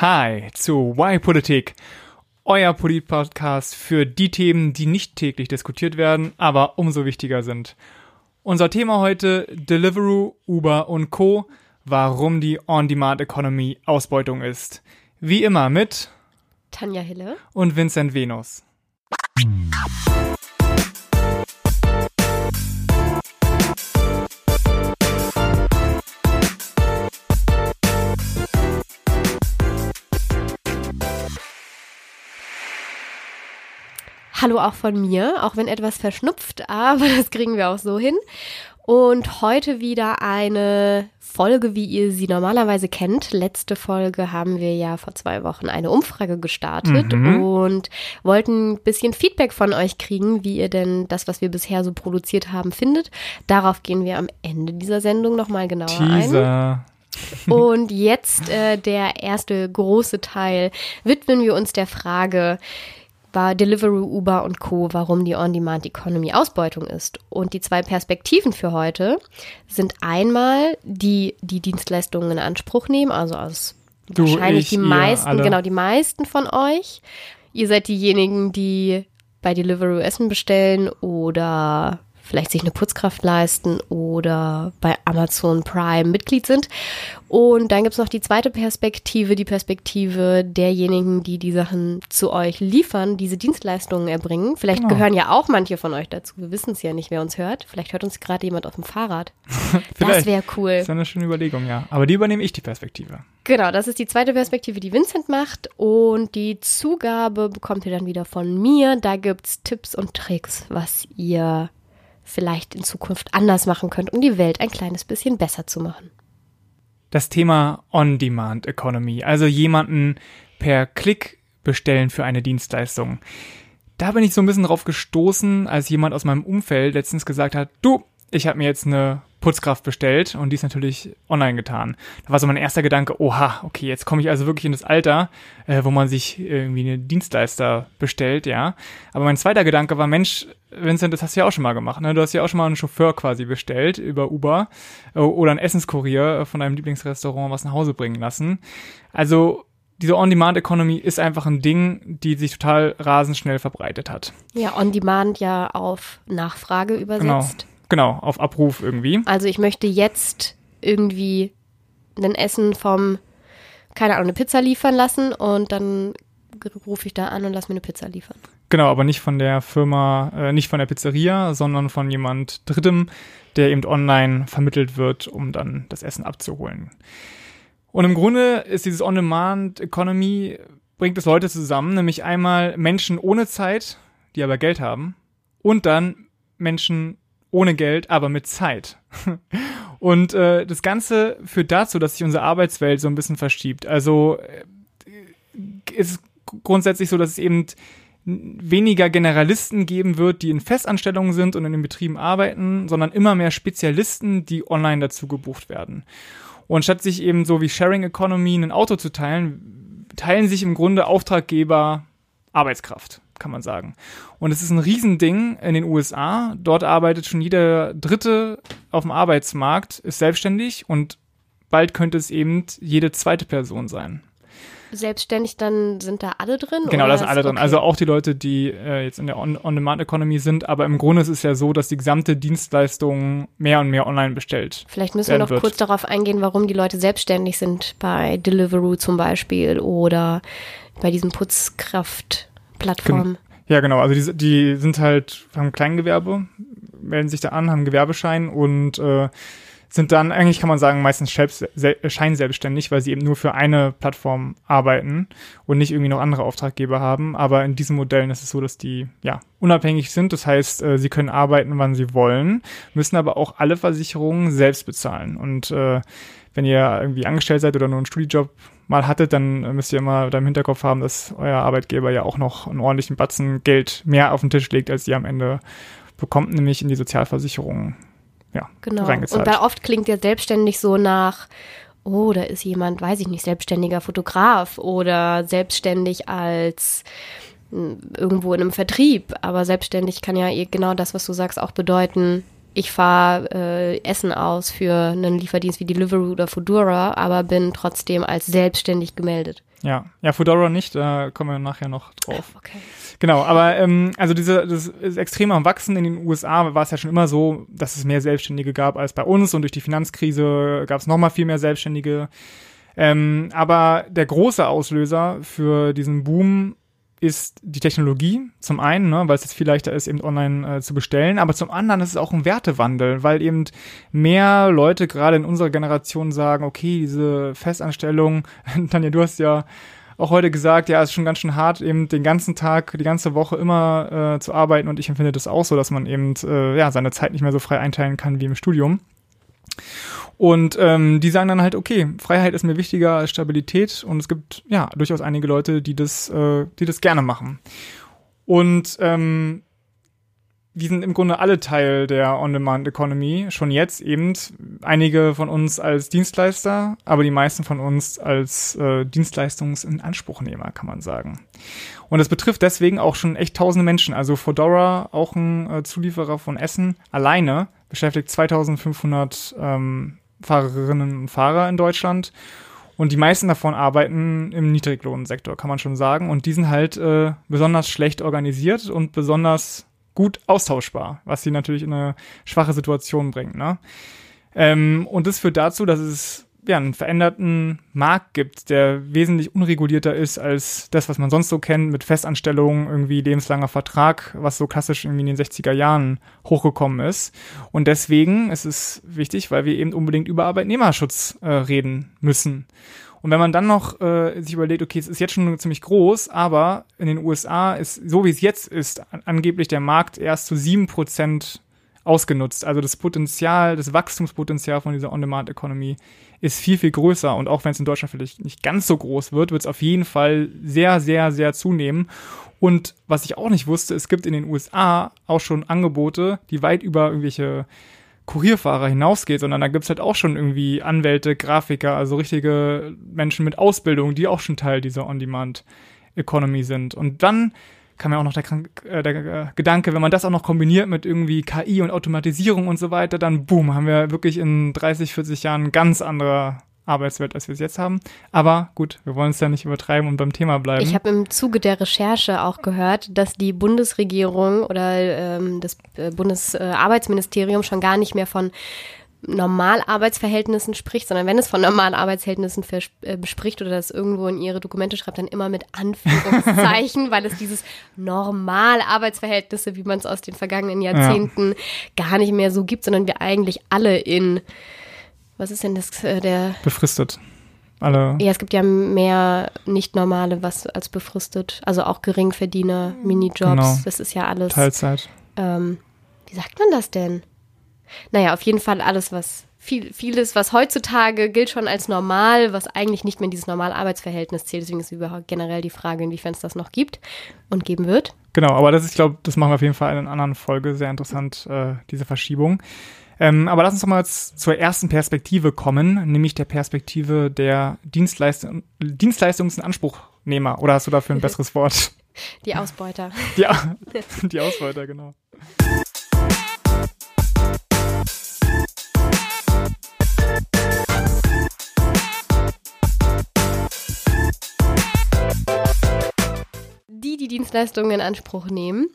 Hi zu Why Politik, euer Polit-Podcast für die Themen, die nicht täglich diskutiert werden, aber umso wichtiger sind. Unser Thema heute Deliveroo, Uber und Co. Warum die On-Demand-Economy Ausbeutung ist. Wie immer mit Tanja Hille und Vincent Venus. Hallo auch von mir, auch wenn etwas verschnupft, aber das kriegen wir auch so hin. Und heute wieder eine Folge, wie ihr sie normalerweise kennt. Letzte Folge haben wir ja vor zwei Wochen eine Umfrage gestartet mhm. und wollten ein bisschen Feedback von euch kriegen, wie ihr denn das, was wir bisher so produziert haben, findet. Darauf gehen wir am Ende dieser Sendung nochmal genauer Teaser. ein. Und jetzt äh, der erste große Teil widmen wir uns der Frage, war Deliveroo, Uber und Co., warum die On-Demand-Economy Ausbeutung ist. Und die zwei Perspektiven für heute sind einmal die, die Dienstleistungen in Anspruch nehmen, also aus du, wahrscheinlich ich, die meisten, ihr, genau, die meisten von euch. Ihr seid diejenigen, die bei Deliveroo Essen bestellen oder vielleicht sich eine Putzkraft leisten oder bei Amazon Prime Mitglied sind. Und dann gibt es noch die zweite Perspektive, die Perspektive derjenigen, die die Sachen zu euch liefern, diese Dienstleistungen erbringen. Vielleicht genau. gehören ja auch manche von euch dazu. Wir wissen es ja nicht, wer uns hört. Vielleicht hört uns gerade jemand auf dem Fahrrad. das wäre cool. Das ist eine schöne Überlegung, ja. Aber die übernehme ich die Perspektive. Genau, das ist die zweite Perspektive, die Vincent macht. Und die Zugabe bekommt ihr dann wieder von mir. Da gibt es Tipps und Tricks, was ihr vielleicht in Zukunft anders machen könnt, um die Welt ein kleines bisschen besser zu machen. Das Thema On-Demand Economy, also jemanden per Klick bestellen für eine Dienstleistung. Da bin ich so ein bisschen drauf gestoßen, als jemand aus meinem Umfeld letztens gesagt hat, du, ich habe mir jetzt eine Putzkraft bestellt und die ist natürlich online getan. Da war so mein erster Gedanke, oha, okay, jetzt komme ich also wirklich in das Alter, äh, wo man sich irgendwie eine Dienstleister bestellt, ja. Aber mein zweiter Gedanke war, Mensch, Vincent, das hast du ja auch schon mal gemacht, ne? Du hast ja auch schon mal einen Chauffeur quasi bestellt über Uber äh, oder einen Essenskurier von deinem Lieblingsrestaurant was nach Hause bringen lassen. Also diese On-Demand-Economy ist einfach ein Ding, die sich total rasend schnell verbreitet hat. Ja, On-Demand ja auf Nachfrage übersetzt. Genau. Genau, auf Abruf irgendwie. Also ich möchte jetzt irgendwie ein Essen vom, keine Ahnung, eine Pizza liefern lassen und dann rufe ich da an und lass mir eine Pizza liefern. Genau, aber nicht von der Firma, äh, nicht von der Pizzeria, sondern von jemand Drittem, der eben online vermittelt wird, um dann das Essen abzuholen. Und im Grunde ist dieses On-Demand-Economy, bringt es Leute zusammen, nämlich einmal Menschen ohne Zeit, die aber Geld haben, und dann Menschen ohne Geld, aber mit Zeit. Und äh, das Ganze führt dazu, dass sich unsere Arbeitswelt so ein bisschen verschiebt. Also äh, ist grundsätzlich so, dass es eben weniger Generalisten geben wird, die in Festanstellungen sind und in den Betrieben arbeiten, sondern immer mehr Spezialisten, die online dazu gebucht werden. Und statt sich eben so wie Sharing Economy ein Auto zu teilen, teilen sich im Grunde Auftraggeber Arbeitskraft kann man sagen. Und es ist ein Riesending in den USA. Dort arbeitet schon jeder Dritte auf dem Arbeitsmarkt, ist selbstständig und bald könnte es eben jede zweite Person sein. Selbstständig, dann sind da alle drin? Genau, da sind alle drin. Okay. Also auch die Leute, die äh, jetzt in der On-Demand-Economy sind. Aber im Grunde ist es ja so, dass die gesamte Dienstleistung mehr und mehr online bestellt. Vielleicht müssen wir noch wird. kurz darauf eingehen, warum die Leute selbstständig sind bei Deliveroo zum Beispiel oder bei diesem Putzkraft Plattformen. Ja, genau. Also die, die sind halt, haben Kleingewerbe, melden sich da an, haben Gewerbeschein und äh, sind dann eigentlich, kann man sagen, meistens scheinselbstständig, weil sie eben nur für eine Plattform arbeiten und nicht irgendwie noch andere Auftraggeber haben. Aber in diesen Modellen ist es so, dass die ja unabhängig sind. Das heißt, äh, sie können arbeiten, wann sie wollen, müssen aber auch alle Versicherungen selbst bezahlen. Und äh, wenn ihr irgendwie angestellt seid oder nur einen Studijob mal hattet, dann müsst ihr immer da im Hinterkopf haben, dass euer Arbeitgeber ja auch noch einen ordentlichen Batzen Geld mehr auf den Tisch legt, als ihr am Ende bekommt, nämlich in die Sozialversicherung ja, genau. reingezahlt. Und weil oft klingt ja selbstständig so nach, oh, da ist jemand, weiß ich nicht, selbstständiger Fotograf oder selbstständig als hm, irgendwo in einem Vertrieb. Aber selbstständig kann ja genau das, was du sagst, auch bedeuten, ich fahre äh, Essen aus für einen Lieferdienst wie Deliveroo oder Foodora, aber bin trotzdem als selbstständig gemeldet. Ja, ja, Foodora nicht, da kommen wir nachher noch drauf. Okay. Genau, aber ähm, also diese das ist extrem am Wachsen in den USA war es ja schon immer so, dass es mehr Selbstständige gab als bei uns und durch die Finanzkrise gab es noch mal viel mehr Selbstständige. Ähm, aber der große Auslöser für diesen Boom ist die Technologie zum einen, ne, weil es jetzt viel leichter ist, eben online äh, zu bestellen, aber zum anderen ist es auch ein Wertewandel, weil eben mehr Leute gerade in unserer Generation sagen, okay, diese Festanstellung, Tanja, du hast ja auch heute gesagt, ja, es ist schon ganz schön hart, eben den ganzen Tag, die ganze Woche immer äh, zu arbeiten und ich empfinde das auch so, dass man eben äh, ja seine Zeit nicht mehr so frei einteilen kann wie im Studium. Und ähm, die sagen dann halt, okay, Freiheit ist mir wichtiger als Stabilität und es gibt ja durchaus einige Leute, die das, äh, die das gerne machen. Und ähm, wir sind im Grunde alle Teil der On-Demand-Economy, schon jetzt eben. Einige von uns als Dienstleister, aber die meisten von uns als äh, Dienstleistungsinanspruchnehmer, kann man sagen. Und das betrifft deswegen auch schon echt tausende Menschen. Also Fodora, auch ein äh, Zulieferer von Essen, alleine beschäftigt 2500 ähm, Fahrerinnen und Fahrer in Deutschland. Und die meisten davon arbeiten im Niedriglohnsektor, kann man schon sagen. Und die sind halt äh, besonders schlecht organisiert und besonders gut austauschbar, was sie natürlich in eine schwache Situation bringt. Ne? Ähm, und das führt dazu, dass es ja, einen veränderten Markt gibt, der wesentlich unregulierter ist als das, was man sonst so kennt, mit Festanstellungen, irgendwie lebenslanger Vertrag, was so klassisch irgendwie in den 60er Jahren hochgekommen ist. Und deswegen ist es wichtig, weil wir eben unbedingt über Arbeitnehmerschutz äh, reden müssen. Und wenn man dann noch äh, sich überlegt, okay, es ist jetzt schon ziemlich groß, aber in den USA ist, so wie es jetzt ist, angeblich der Markt erst zu sieben Prozent ausgenutzt. Also das Potenzial, das Wachstumspotenzial von dieser On-Demand-Economy ist viel, viel größer. Und auch wenn es in Deutschland vielleicht nicht ganz so groß wird, wird es auf jeden Fall sehr, sehr, sehr zunehmen. Und was ich auch nicht wusste, es gibt in den USA auch schon Angebote, die weit über irgendwelche Kurierfahrer hinausgeht, sondern da gibt's halt auch schon irgendwie Anwälte, Grafiker, also richtige Menschen mit Ausbildung, die auch schon Teil dieser On-Demand-Economy sind. Und dann kam ja auch noch der, äh, der äh, Gedanke, wenn man das auch noch kombiniert mit irgendwie KI und Automatisierung und so weiter, dann boom, haben wir wirklich in 30, 40 Jahren ganz andere Arbeitswelt, als wir es jetzt haben. Aber gut, wir wollen es ja nicht übertreiben und beim Thema bleiben. Ich habe im Zuge der Recherche auch gehört, dass die Bundesregierung oder ähm, das äh, Bundesarbeitsministerium schon gar nicht mehr von Normalarbeitsverhältnissen spricht, sondern wenn es von Normalarbeitsverhältnissen äh, bespricht oder das irgendwo in ihre Dokumente schreibt, dann immer mit Anführungszeichen, weil es dieses Normalarbeitsverhältnisse, wie man es aus den vergangenen Jahrzehnten ja. gar nicht mehr so gibt, sondern wir eigentlich alle in, was ist denn das, äh, der? Befristet. Alle. Ja, es gibt ja mehr nicht normale was als befristet, also auch Geringverdiener, Minijobs, genau. das ist ja alles. Teilzeit. Ähm, wie sagt man das denn? Naja, auf jeden Fall alles, was viel, vieles, was heutzutage gilt schon als normal, was eigentlich nicht mehr in dieses normale Arbeitsverhältnis zählt. Deswegen ist überhaupt generell die Frage, inwiefern es das noch gibt und geben wird. Genau, aber das ist, ich glaube, das machen wir auf jeden Fall in einer anderen Folge sehr interessant, äh, diese Verschiebung. Ähm, aber lass uns doch mal zur ersten Perspektive kommen, nämlich der Perspektive der Dienstleistung, Dienstleistungsanspruchnehmer. Oder hast du dafür ein besseres Wort? Die Ausbeuter. Die, die Ausbeuter, genau. Die die Dienstleistungen in Anspruch nehmen.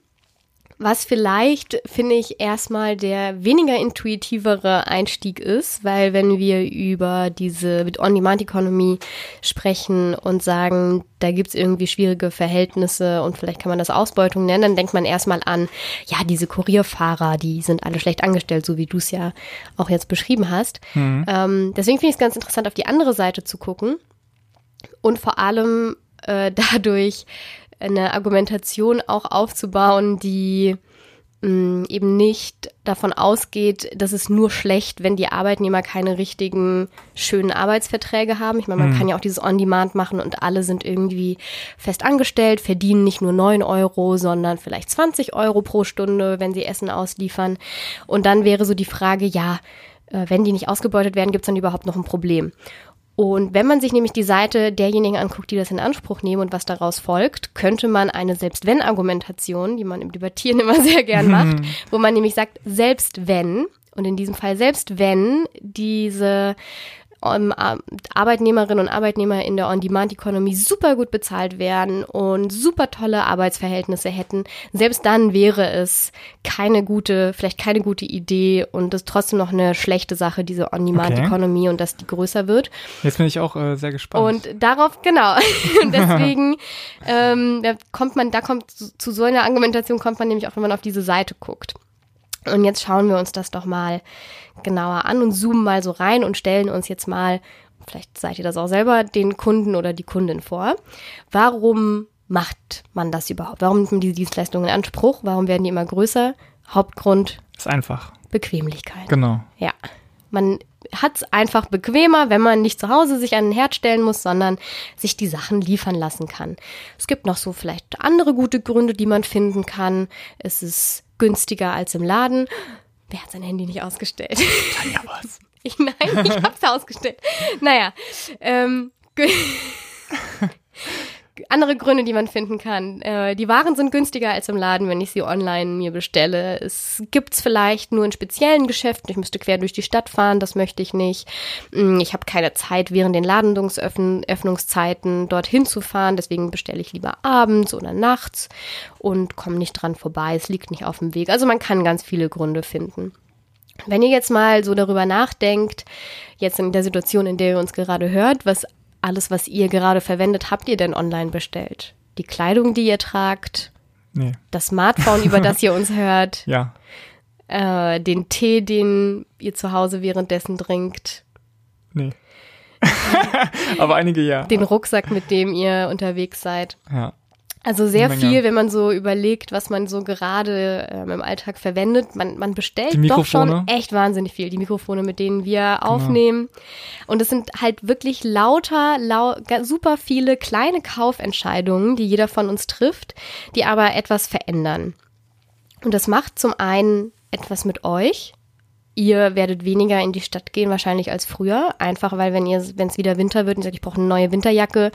Was vielleicht, finde ich, erstmal der weniger intuitivere Einstieg ist, weil wenn wir über diese On-Demand-Economy sprechen und sagen, da gibt es irgendwie schwierige Verhältnisse und vielleicht kann man das Ausbeutung nennen, dann denkt man erstmal an, ja, diese Kurierfahrer, die sind alle schlecht angestellt, so wie du es ja auch jetzt beschrieben hast. Mhm. Ähm, deswegen finde ich es ganz interessant, auf die andere Seite zu gucken und vor allem äh, dadurch eine Argumentation auch aufzubauen, die mh, mm, eben nicht davon ausgeht, dass es nur schlecht, wenn die Arbeitnehmer keine richtigen schönen Arbeitsverträge haben. Ich meine, man mhm. kann ja auch dieses On-Demand machen und alle sind irgendwie fest angestellt, verdienen nicht nur neun Euro, sondern vielleicht 20 Euro pro Stunde, wenn sie Essen ausliefern. Und dann wäre so die Frage, ja, äh, wenn die nicht ausgebeutet werden, gibt es dann überhaupt noch ein Problem? Und wenn man sich nämlich die Seite derjenigen anguckt, die das in Anspruch nehmen und was daraus folgt, könnte man eine Selbst-Wenn-Argumentation, die man im Debattieren immer sehr gern macht, wo man nämlich sagt, selbst wenn, und in diesem Fall selbst wenn diese Arbeitnehmerinnen und Arbeitnehmer in der On-Demand-Economy super gut bezahlt werden und super tolle Arbeitsverhältnisse hätten, selbst dann wäre es keine gute, vielleicht keine gute Idee und es trotzdem noch eine schlechte Sache, diese On-Demand-Economy okay. und dass die größer wird. Jetzt bin ich auch äh, sehr gespannt. Und darauf, genau, deswegen ähm, da kommt man, da kommt zu so einer Argumentation kommt man nämlich auch, wenn man auf diese Seite guckt. Und jetzt schauen wir uns das doch mal genauer an und zoomen mal so rein und stellen uns jetzt mal, vielleicht seid ihr das auch selber, den Kunden oder die Kundin vor. Warum macht man das überhaupt? Warum nimmt man diese Dienstleistungen in Anspruch? Warum werden die immer größer? Hauptgrund. Ist einfach. Bequemlichkeit. Genau. Ja. Man hat es einfach bequemer, wenn man nicht zu Hause sich an den Herd stellen muss, sondern sich die Sachen liefern lassen kann. Es gibt noch so vielleicht andere gute Gründe, die man finden kann. Es ist günstiger als im Laden. Wer hat sein Handy nicht ausgestellt? Tanja was? Ich, nein, ich hab's ausgestellt. Naja, ähm, andere Gründe, die man finden kann. Äh, die Waren sind günstiger als im Laden, wenn ich sie online mir bestelle. Es gibt's vielleicht nur in speziellen Geschäften. Ich müsste quer durch die Stadt fahren, das möchte ich nicht. Mm, ich habe keine Zeit, während den Ladungsöffnungszeiten dorthin zu fahren. Deswegen bestelle ich lieber abends oder nachts und komme nicht dran vorbei. Es liegt nicht auf dem Weg. Also man kann ganz viele Gründe finden. Wenn ihr jetzt mal so darüber nachdenkt, jetzt in der Situation, in der ihr uns gerade hört, was alles, was ihr gerade verwendet, habt ihr denn online bestellt? Die Kleidung, die ihr tragt? Nee. Das Smartphone, über das ihr uns hört? Ja. Äh, den Tee, den ihr zu Hause währenddessen trinkt? Nee. Aber einige ja. Den Rucksack, mit dem ihr unterwegs seid? Ja. Also sehr viel, wenn man so überlegt, was man so gerade ähm, im Alltag verwendet. Man, man bestellt doch schon echt wahnsinnig viel. Die Mikrofone, mit denen wir genau. aufnehmen. Und es sind halt wirklich lauter, lau super viele kleine Kaufentscheidungen, die jeder von uns trifft, die aber etwas verändern. Und das macht zum einen etwas mit euch. Ihr werdet weniger in die Stadt gehen wahrscheinlich als früher, einfach weil wenn ihr, wenn es wieder Winter wird und sagt, ich brauche eine neue Winterjacke,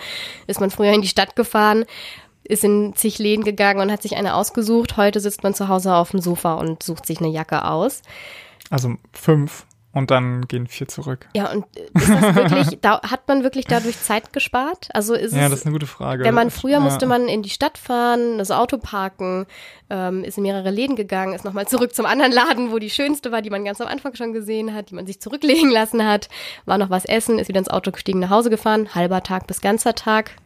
ist man früher in die Stadt gefahren ist in zig Läden gegangen und hat sich eine ausgesucht. Heute sitzt man zu Hause auf dem Sofa und sucht sich eine Jacke aus. Also fünf und dann gehen vier zurück. Ja, und ist das wirklich, da, hat man wirklich dadurch Zeit gespart? Also ist ja, es, das ist eine gute Frage. Wenn man früher ja. musste man in die Stadt fahren, das Auto parken, ähm, ist in mehrere Läden gegangen, ist nochmal zurück zum anderen Laden, wo die schönste war, die man ganz am Anfang schon gesehen hat, die man sich zurücklegen lassen hat, war noch was essen, ist wieder ins Auto gestiegen, nach Hause gefahren, halber Tag bis ganzer Tag,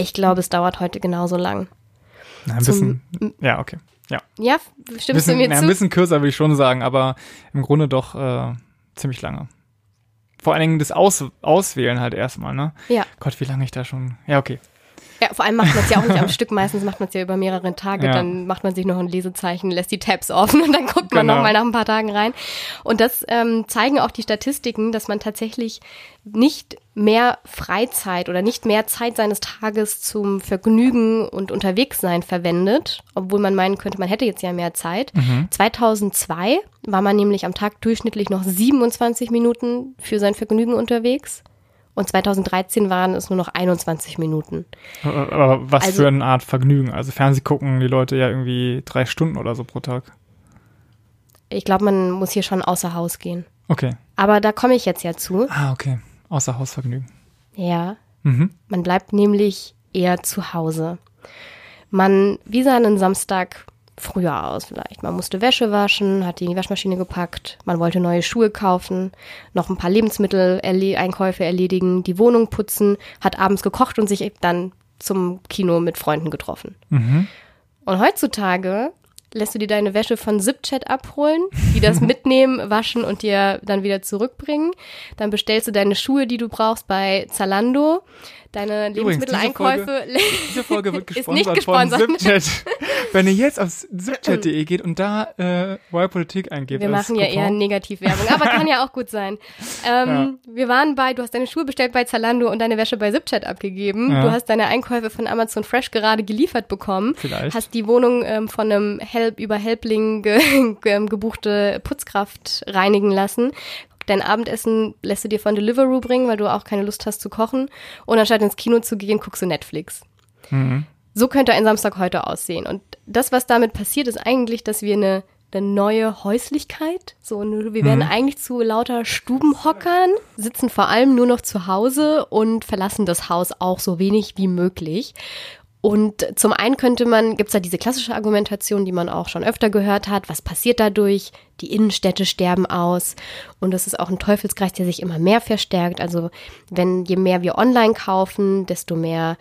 ich glaube, es dauert heute genauso lang. Na, ein bisschen. Ja, okay. Ja. Ja, stimmst bisschen, du mir na, zu? Ein bisschen kürzer würde ich schon sagen, aber im Grunde doch äh, ziemlich lange. Vor allen Dingen das Aus Auswählen halt erstmal, ne? Ja. Gott, wie lange ich da schon. Ja, okay. Ja, vor allem macht man es ja auch nicht am Stück. Meistens macht man es ja über mehrere Tage. Ja. Dann macht man sich noch ein Lesezeichen, lässt die Tabs offen und dann guckt man Genau. noch mal nach ein paar Tagen rein. Und das ähm, zeigen auch die Statistiken, dass man tatsächlich nicht mehr Freizeit oder nicht mehr Zeit seines Tages zum Vergnügen und Unterwegssein verwendet, obwohl man meinen könnte, man hätte jetzt ja mehr Zeit. 2002 war man nämlich am Tag durchschnittlich noch 27 Minuten für sein Vergnügen unterwegs. Und 2013 waren es nur noch 21 Minuten. Aber was Also- für eine Art Vergnügen. Also Fernseh gucken die Leute ja irgendwie drei Stunden oder so pro Tag. Ich glaube, man muss hier schon außer Haus gehen. Okay. Aber da komme ich jetzt ja zu. Ah, okay. Außer Hausvergnügen. Ja, Mhm. man bleibt nämlich eher zu Hause. Man, wie sah ein Samstag früher aus vielleicht? Man musste Wäsche waschen, hat die in die Waschmaschine gepackt, man wollte neue Schuhe kaufen, noch ein paar Lebensmittel-Einkäufe erledigen, die Wohnung putzen, hat abends gekocht und sich dann zum Kino mit Freunden getroffen. Mhm. Und heutzutage lässt du dir deine Wäsche von Zipchat abholen, die das mitnehmen, waschen und dir dann wieder zurückbringen. Dann bestellst du deine Schuhe, die du brauchst, bei Zalando. Deine Übrigens, diese Lebensmitteleinkäufe. Diese Folge wird Ist nicht gesponsert, von gesponsert. Zipchat. Wenn ihr jetzt auf zipchat.de geht und da äh, Politik eingebt. Wir machen ja Coupon, eher Negativwerbung, aber kann ja auch gut sein. Ähm, Wir waren bei, du hast deine Schuhe bestellt bei Zalando und deine Wäsche bei Zipchat abgegeben. Ja. Du hast deine Einkäufe von Amazon Fresh gerade geliefert bekommen. Vielleicht. Hast die Wohnung ähm, von einem Help über Helpling ge ge gebuchte Putzkraft reinigen lassen. Dein Abendessen lässt du dir von Deliveroo bringen, weil du auch keine Lust hast zu kochen. Und anstatt ins Kino zu gehen, guckst du Netflix. Mhm. So könnte ein Samstag heute aussehen. Und das, was damit passiert, ist eigentlich, dass wir eine, eine neue Häuslichkeit, so, wir werden mhm. eigentlich zu lauter Stubenhockern, sitzen vor allem nur noch zu Hause und verlassen das Haus auch so wenig wie möglich. Und zum einen könnte man, gibt es da diese klassische Argumentation, die man auch schon öfter gehört hat, was passiert dadurch? Die Innenstädte sterben aus und das ist auch ein Teufelskreis, der sich immer mehr verstärkt. Also wenn je mehr wir online kaufen, desto mehr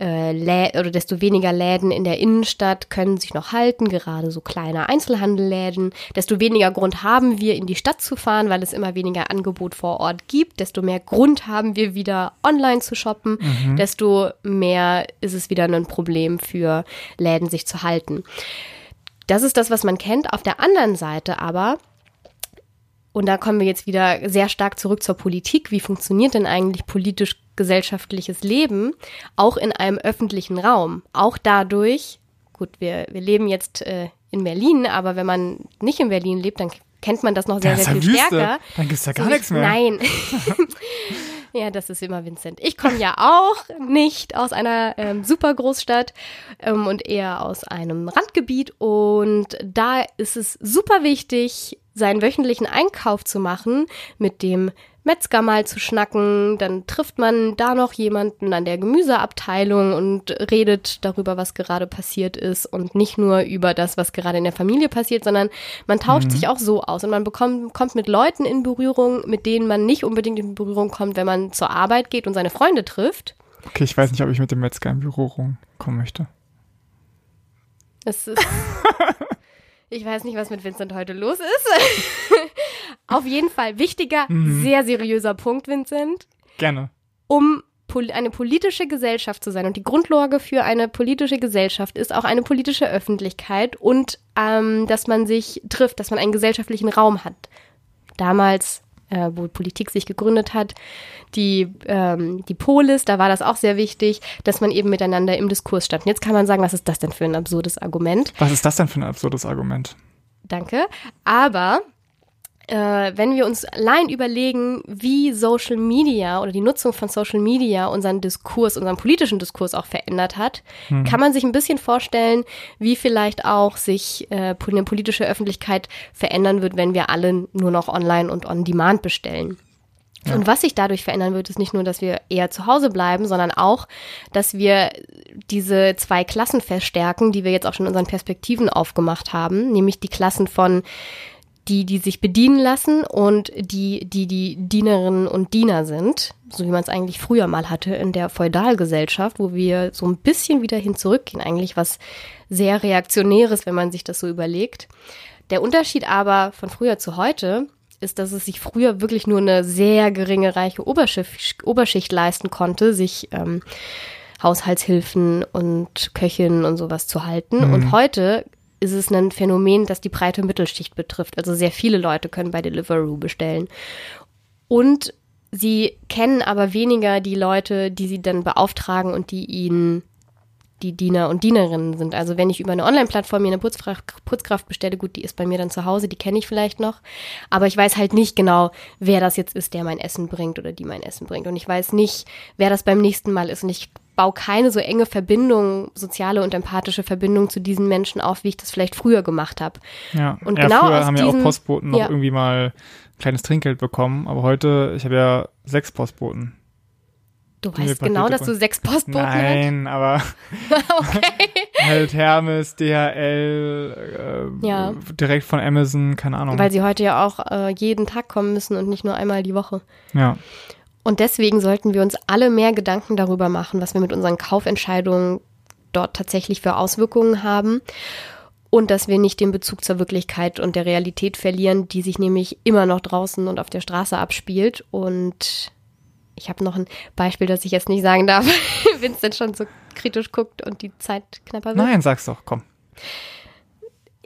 äh, Lä oder desto weniger Läden in der Innenstadt können sich noch halten, gerade so kleine Einzelhandelläden. Desto weniger Grund haben wir, in die Stadt zu fahren, weil es immer weniger Angebot vor Ort gibt. Desto mehr Grund haben wir wieder online zu shoppen. Mhm. Desto mehr ist es wieder ein Problem für Läden, sich zu halten. Das ist das, was man kennt. Auf der anderen Seite aber, und da kommen wir jetzt wieder sehr stark zurück zur Politik, wie funktioniert denn eigentlich politisch-gesellschaftliches Leben, auch in einem öffentlichen Raum? Auch dadurch, gut, wir, wir leben jetzt äh, in Berlin, aber wenn man nicht in Berlin lebt, dann kennt man das noch sehr, sehr viel Wüste. stärker. Dann gibt es ja gar so nichts mehr. Nein. Ja, das ist immer Vincent. Ich komme ja auch nicht aus einer ähm, super Großstadt ähm, und eher aus einem Randgebiet. Und da ist es super wichtig, seinen wöchentlichen Einkauf zu machen mit dem Metzger mal zu schnacken, dann trifft man da noch jemanden an der Gemüseabteilung und redet darüber, was gerade passiert ist und nicht nur über das, was gerade in der Familie passiert, sondern man tauscht mhm. sich auch so aus und man bekommt, kommt mit Leuten in Berührung, mit denen man nicht unbedingt in Berührung kommt, wenn man zur Arbeit geht und seine Freunde trifft. Okay, ich weiß nicht, ob ich mit dem Metzger in Berührung kommen möchte. Das ist Ich weiß nicht, was mit Vincent heute los ist. Auf jeden Fall wichtiger, mhm. sehr seriöser Punkt, Vincent. Gerne. Um eine politische Gesellschaft zu sein. Und die Grundlage für eine politische Gesellschaft ist auch eine politische Öffentlichkeit und ähm, dass man sich trifft, dass man einen gesellschaftlichen Raum hat. Damals äh, wo Politik sich gegründet hat, die, ähm, die Polis, da war das auch sehr wichtig, dass man eben miteinander im Diskurs stand. Und jetzt kann man sagen, was ist das denn für ein absurdes Argument? Was ist das denn für ein absurdes Argument? Danke. Aber äh, wenn wir uns allein überlegen, wie Social Media oder die Nutzung von Social Media unseren Diskurs, unseren politischen Diskurs auch verändert hat, hm. kann man sich ein bisschen vorstellen, wie vielleicht auch sich äh, eine politische Öffentlichkeit verändern wird, wenn wir alle nur noch online und on demand bestellen. Ja. Und was sich dadurch verändern wird, ist nicht nur, dass wir eher zu Hause bleiben, sondern auch, dass wir diese zwei Klassen verstärken, die wir jetzt auch schon in unseren Perspektiven aufgemacht haben, nämlich die Klassen von die, die sich bedienen lassen und die, die die Dienerinnen und Diener sind, so wie man es eigentlich früher mal hatte in der Feudalgesellschaft, wo wir so ein bisschen wieder hin zurückgehen, eigentlich was sehr reaktionäres, wenn man sich das so überlegt. Der Unterschied aber von früher zu heute ist, dass es sich früher wirklich nur eine sehr geringe reiche Oberschicht, Oberschicht leisten konnte, sich ähm, Haushaltshilfen und Köchinnen und sowas zu halten. Mhm. Und heute ist es ein Phänomen, das die breite Mittelschicht betrifft. Also sehr viele Leute können bei Deliveroo bestellen. Und sie kennen aber weniger die Leute, die sie dann beauftragen und die ihnen die Diener und Dienerinnen sind. Also wenn ich über eine Online-Plattform mir eine Putzkraft, Putzkraft bestelle, gut, die ist bei mir dann zu Hause, die kenne ich vielleicht noch, aber ich weiß halt nicht genau, wer das jetzt ist, der mein Essen bringt oder die mein Essen bringt. Und ich weiß nicht, wer das beim nächsten Mal ist. Und ich baue keine so enge Verbindung, soziale und empathische Verbindung zu diesen Menschen auf, wie ich das vielleicht früher gemacht habe. Ja, und ja, genau früher haben diesen, ja auch Postboten noch ja. irgendwie mal ein kleines Trinkgeld bekommen, aber heute, ich habe ja sechs Postboten. Du weißt genau, dass du sechs Postboten hast? Nein, aber okay. halt Hermes, DHL, äh, ja. direkt von Amazon, keine Ahnung. Weil sie heute ja auch äh, jeden Tag kommen müssen und nicht nur einmal die Woche. Ja. Und deswegen sollten wir uns alle mehr Gedanken darüber machen, was wir mit unseren Kaufentscheidungen dort tatsächlich für Auswirkungen haben. Und dass wir nicht den Bezug zur Wirklichkeit und der Realität verlieren, die sich nämlich immer noch draußen und auf der Straße abspielt. Und ich habe noch ein Beispiel, das ich jetzt nicht sagen darf, Vincent schon so kritisch guckt und die Zeit knapper wird. Nein, sag's doch, komm.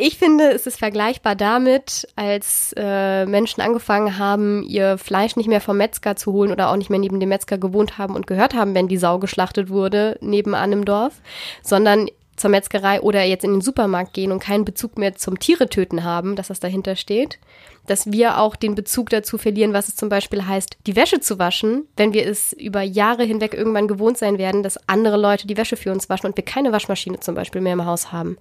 Ich finde, es ist vergleichbar damit, als äh, Menschen angefangen haben, ihr Fleisch nicht mehr vom Metzger zu holen oder auch nicht mehr neben dem Metzger gewohnt haben und gehört haben, wenn die Sau geschlachtet wurde nebenan im Dorf, sondern zur Metzgerei oder jetzt in den Supermarkt gehen und keinen Bezug mehr zum Tiere töten haben, dass das dahinter steht. Dass wir auch den Bezug dazu verlieren, was es zum Beispiel heißt, die Wäsche zu waschen, wenn wir es über Jahre hinweg irgendwann gewohnt sein werden, dass andere Leute die Wäsche für uns waschen und wir keine Waschmaschine zum Beispiel mehr im Haus haben.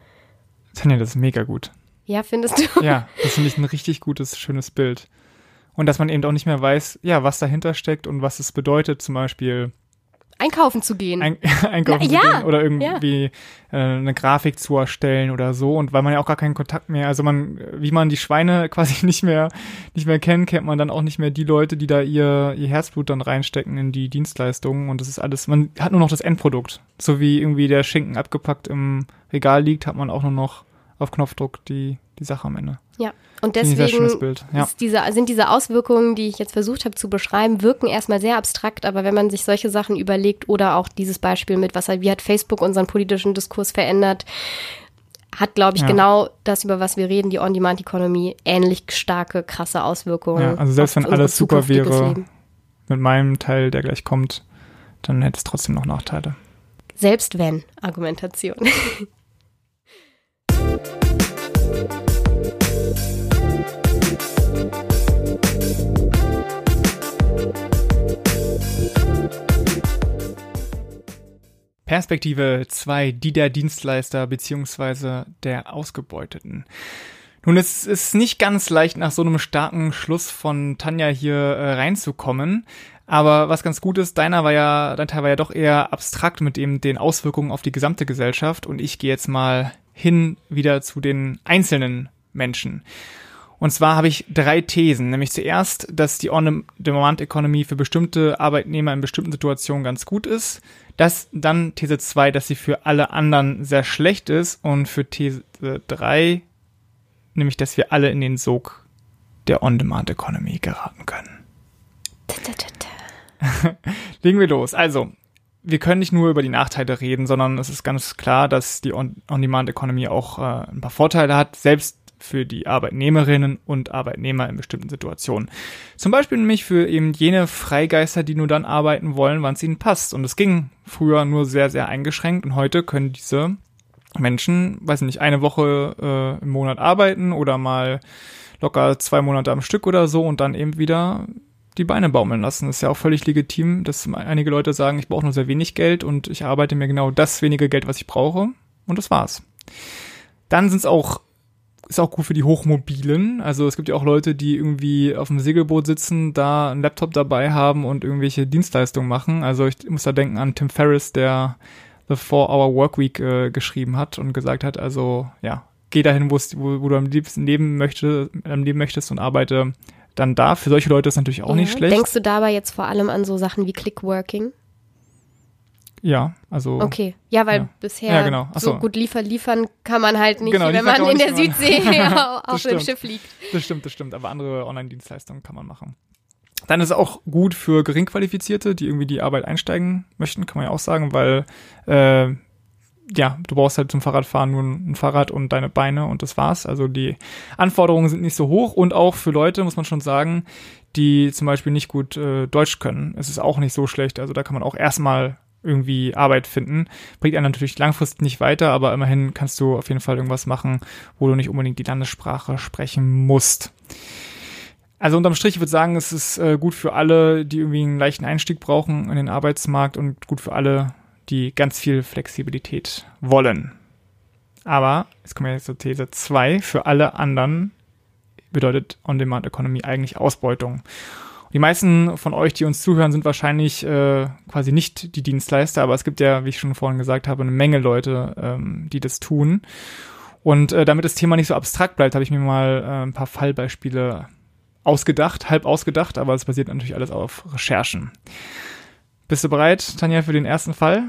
Tanja, das ist mega gut. Ja, findest du? Ja, das finde ich ein richtig gutes, schönes Bild. Und dass man eben auch nicht mehr weiß, ja, was dahinter steckt und was es bedeutet, zum Beispiel einkaufen zu gehen. Ein, einkaufen Na, zu ja, gehen oder irgendwie ja. äh, eine Grafik zu erstellen oder so. Und weil man ja auch gar keinen Kontakt mehr, also man, wie man die Schweine quasi nicht mehr, nicht mehr kennt, kennt man dann auch nicht mehr die Leute, die da ihr, ihr Herzblut dann reinstecken in die Dienstleistungen. Und das ist alles, man hat nur noch das Endprodukt. So wie irgendwie der Schinken abgepackt im Regal liegt, hat man auch nur noch auf Knopfdruck die, die Sache am Ende. Ja, und deswegen Bild. Ja. diese, sind diese Auswirkungen, die ich jetzt versucht habe zu beschreiben, wirken erstmal sehr abstrakt, aber wenn man sich solche Sachen überlegt oder auch dieses Beispiel mit, was wie hat Facebook unseren politischen Diskurs verändert, hat, glaube ich, ja. genau das, über was wir reden, die On-Demand-Economy, ähnlich starke, krasse Auswirkungen. Ja, also selbst wenn alles super wäre, mit meinem Teil, der gleich kommt, dann hätte es trotzdem noch Nachteile. Selbst wenn, Argumentation. Perspektive 2, die der Dienstleister beziehungsweise der Ausgebeuteten. Nun, es ist nicht ganz leicht, nach so einem starken Schluss von Tanja hier äh, reinzukommen. Aber was ganz gut ist, deiner war ja, dein Teil war ja doch eher abstrakt mit eben den Auswirkungen auf die gesamte Gesellschaft. Und ich gehe jetzt mal hin wieder zu den einzelnen Menschen. Und zwar habe ich drei Thesen, nämlich zuerst, dass die On-Demand-Economy für bestimmte Arbeitnehmer in bestimmten Situationen ganz gut ist. Das dann These 2, dass sie für alle anderen sehr schlecht ist. Und für These 3, nämlich, dass wir alle in den Sog der On-Demand-Economy geraten können. Legen wir los. Also, wir können nicht nur über die Nachteile reden, sondern es ist ganz klar, dass die On-Demand-Economy auch äh, ein paar Vorteile hat. Selbst für die Arbeitnehmerinnen und Arbeitnehmer in bestimmten Situationen. Zum Beispiel nämlich für eben jene Freigeister, die nur dann arbeiten wollen, wann es ihnen passt. Und es ging früher nur sehr, sehr eingeschränkt und heute können diese Menschen, weiß nicht, eine Woche äh, im Monat arbeiten oder mal locker zwei Monate am Stück oder so und dann eben wieder die Beine baumeln lassen. Das ist ja auch völlig legitim, dass einige Leute sagen, ich brauche nur sehr wenig Geld und ich arbeite mir genau das wenige Geld, was ich brauche. Und das war's. Dann sind es auch ist auch gut für die Hochmobilen. Also es gibt ja auch Leute, die irgendwie auf dem Segelboot sitzen, da einen Laptop dabei haben und irgendwelche Dienstleistungen machen. Also ich muss da denken an Tim Ferriss, der The Four Hour Workweek äh, geschrieben hat und gesagt hat, also ja, geh dahin, wo, wo du am liebsten leben möchtest, am leben möchtest und arbeite dann da. Für solche Leute ist natürlich auch ja. nicht schlecht. Denkst du dabei jetzt vor allem an so Sachen wie Clickworking? Ja, also. Okay, ja, weil ja. bisher ja, genau. so. so. gut liefern, liefern kann man halt nicht, genau, wenn man in der Südsee auf dem Schiff liegt. Das stimmt, das stimmt, aber andere Online-Dienstleistungen kann man machen. Dann ist es auch gut für Geringqualifizierte, die irgendwie die Arbeit einsteigen möchten, kann man ja auch sagen, weil äh, ja, du brauchst halt zum Fahrradfahren nur ein Fahrrad und deine Beine und das war's. Also die Anforderungen sind nicht so hoch und auch für Leute, muss man schon sagen, die zum Beispiel nicht gut äh, Deutsch können. Es ist auch nicht so schlecht. Also da kann man auch erstmal irgendwie Arbeit finden. Bringt einen natürlich langfristig nicht weiter, aber immerhin kannst du auf jeden Fall irgendwas machen, wo du nicht unbedingt die Landessprache sprechen musst. Also unterm Strich würde ich sagen, es ist äh, gut für alle, die irgendwie einen leichten Einstieg brauchen in den Arbeitsmarkt und gut für alle, die ganz viel Flexibilität wollen. Aber, jetzt kommen wir jetzt zur These 2, für alle anderen bedeutet On-Demand Economy eigentlich Ausbeutung. Die meisten von euch, die uns zuhören, sind wahrscheinlich äh, quasi nicht die Dienstleister, aber es gibt ja, wie ich schon vorhin gesagt habe, eine Menge Leute, ähm, die das tun. Und äh, damit das Thema nicht so abstrakt bleibt, habe ich mir mal äh, ein paar Fallbeispiele ausgedacht, halb ausgedacht, aber es basiert natürlich alles auf Recherchen. Bist du bereit, Tanja, für den ersten Fall?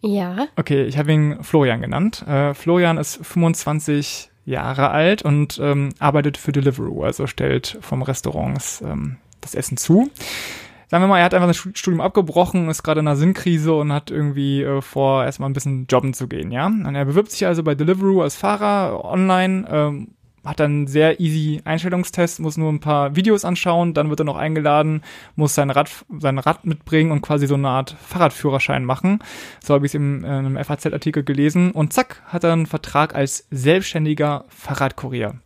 Ja. Okay, ich habe ihn Florian genannt. Äh, Florian ist 25 Jahre alt und ähm, arbeitet für Deliveroo, also stellt vom Restaurants ähm, das Essen zu. Sagen wir mal, er hat einfach das Studium abgebrochen, ist gerade in einer Sinnkrise und hat irgendwie äh, vor, erstmal ein bisschen jobben zu gehen, ja. Und er bewirbt sich also bei Deliveroo als Fahrer online, ähm, hat dann sehr easy Einstellungstest, muss nur ein paar Videos anschauen, dann wird er noch eingeladen, muss sein Rad, sein Rad mitbringen und quasi so eine Art Fahrradführerschein machen. So habe ich es in einem FAZ-Artikel gelesen. Und zack, hat er einen Vertrag als selbstständiger Fahrradkurier.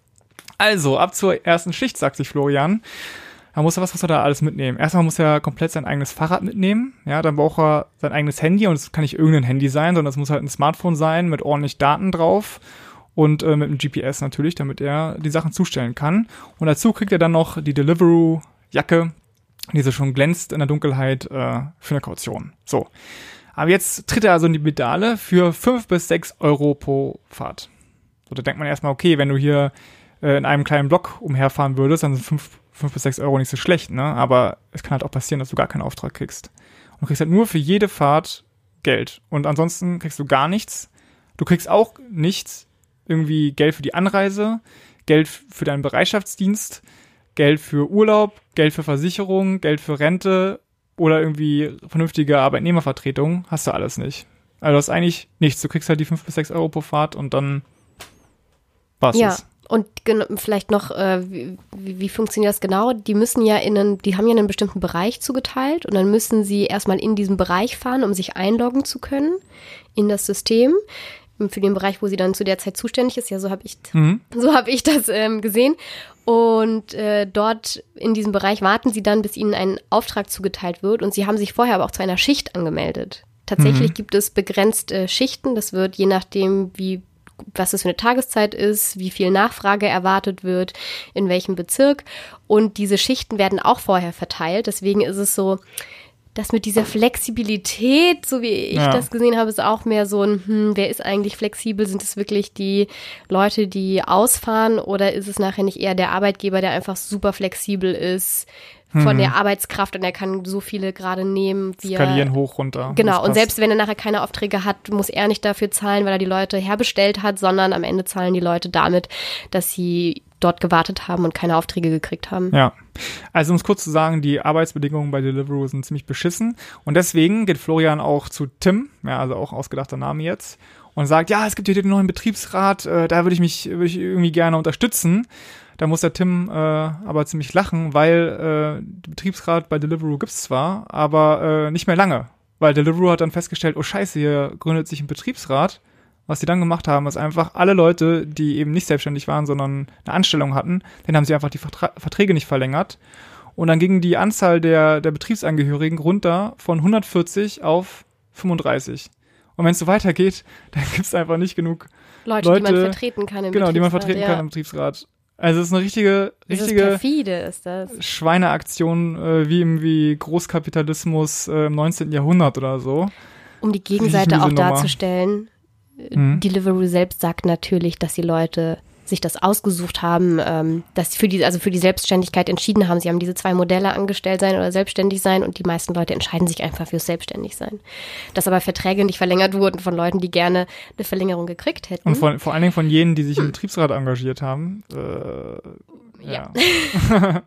Also, ab zur ersten Schicht, sagt sich Florian. Da muss er was, was er da alles mitnehmen. Erstmal muss er komplett sein eigenes Fahrrad mitnehmen. Ja, dann braucht er sein eigenes Handy und es kann nicht irgendein Handy sein, sondern es muss halt ein Smartphone sein mit ordentlich Daten drauf und äh, mit dem GPS natürlich, damit er die Sachen zustellen kann. Und dazu kriegt er dann noch die Deliveroo-Jacke, die so schon glänzt in der Dunkelheit äh, für eine Kaution. So. Aber jetzt tritt er also in die Pedale für fünf bis sechs Euro pro Fahrt. So, da denkt man erstmal, okay, wenn du hier äh, in einem kleinen Block umherfahren würdest, dann sind fünf, fünf bis sechs Euro nicht so schlecht, ne? Aber es kann halt auch passieren, dass du gar keinen Auftrag kriegst. Und du kriegst halt nur für jede Fahrt Geld. Und ansonsten kriegst du gar nichts. Du kriegst auch nichts, irgendwie Geld für die Anreise, Geld für deinen Bereitschaftsdienst, Geld für Urlaub, Geld für Versicherung, Geld für Rente oder irgendwie vernünftige Arbeitnehmervertretung, hast du alles nicht. Also du hast eigentlich nichts. Du kriegst halt die fünf bis sechs Euro pro Fahrt und dann war's Ja. das. Und vielleicht noch, äh, wie, wie funktioniert das genau? Die müssen ja in einen, die haben ja einen bestimmten Bereich zugeteilt und dann müssen sie erstmal in diesen Bereich fahren, um sich einloggen zu können in das System. Für den Bereich, wo sie dann zu der Zeit zuständig ist, ja, so habe ich, Mhm. so habe ich das ähm, gesehen. Und äh, dort in diesem Bereich warten sie dann, bis ihnen ein Auftrag zugeteilt wird. Und sie haben sich vorher aber auch zu einer Schicht angemeldet. Tatsächlich gibt es begrenzt äh, Schichten. Das wird je nachdem, wie was es für eine Tageszeit ist, wie viel Nachfrage erwartet wird, in welchem Bezirk. Und diese Schichten werden auch vorher verteilt. Deswegen ist es so, das mit dieser Flexibilität, so wie ich Ja. das gesehen habe, ist auch mehr so ein, hm, wer ist eigentlich flexibel? Sind es wirklich die Leute, die ausfahren oder ist es nachher nicht eher der Arbeitgeber, der einfach super flexibel ist von Mhm. der Arbeitskraft und er kann so viele gerade nehmen, wie er Skalieren hoch, runter. Genau, und selbst wenn er nachher keine Aufträge hat, muss er nicht dafür zahlen, weil er die Leute herbestellt hat, sondern am Ende zahlen die Leute damit, dass sie dort gewartet haben und keine Aufträge gekriegt haben. Ja. Also um es kurz zu sagen, die Arbeitsbedingungen bei Deliveroo sind ziemlich beschissen. Und deswegen geht Florian auch zu Tim, ja, also auch ausgedachter Name jetzt, und sagt, ja, es gibt hier den neuen Betriebsrat, äh, da würde ich mich würde ich irgendwie gerne unterstützen. Da muss der Tim äh, aber ziemlich lachen, weil äh, der Betriebsrat bei Deliveroo gibt's zwar, aber äh, nicht mehr lange. Weil Deliveroo hat dann festgestellt, oh scheiße, hier gründet sich ein Betriebsrat. Was sie dann gemacht haben, ist einfach alle Leute, die eben nicht selbstständig waren, sondern eine Anstellung hatten, denen haben sie einfach die Vertra Verträge nicht verlängert. Und dann ging die Anzahl der, der Betriebsangehörigen runter von 140 auf 35. Und wenn es so weitergeht, dann gibt's einfach nicht genug, Leute, die man Leute- vertreten kann im genau, die man Betriebsrat, vertreten ja. kann im Betriebsrat. Also es ist eine richtige, richtige perfide, ist das. Schweineaktion, äh, wie im wie Großkapitalismus äh, im 19. Jahrhundert oder so. Um die Gegenseite auch Nummer. darzustellen. Mhm. Deliveroo selbst sagt natürlich, dass die Leute sich das ausgesucht haben, ähm, dass sie für die, also für die Selbstständigkeit entschieden haben. Sie haben diese zwei Modelle angestellt sein oder selbstständig sein und die meisten Leute entscheiden sich einfach fürs selbstständig sein. Dass aber Verträge nicht verlängert wurden von Leuten, die gerne eine Verlängerung gekriegt hätten. Und vor, vor allen Dingen von jenen, die sich im Betriebsrat engagiert haben. Äh, ja.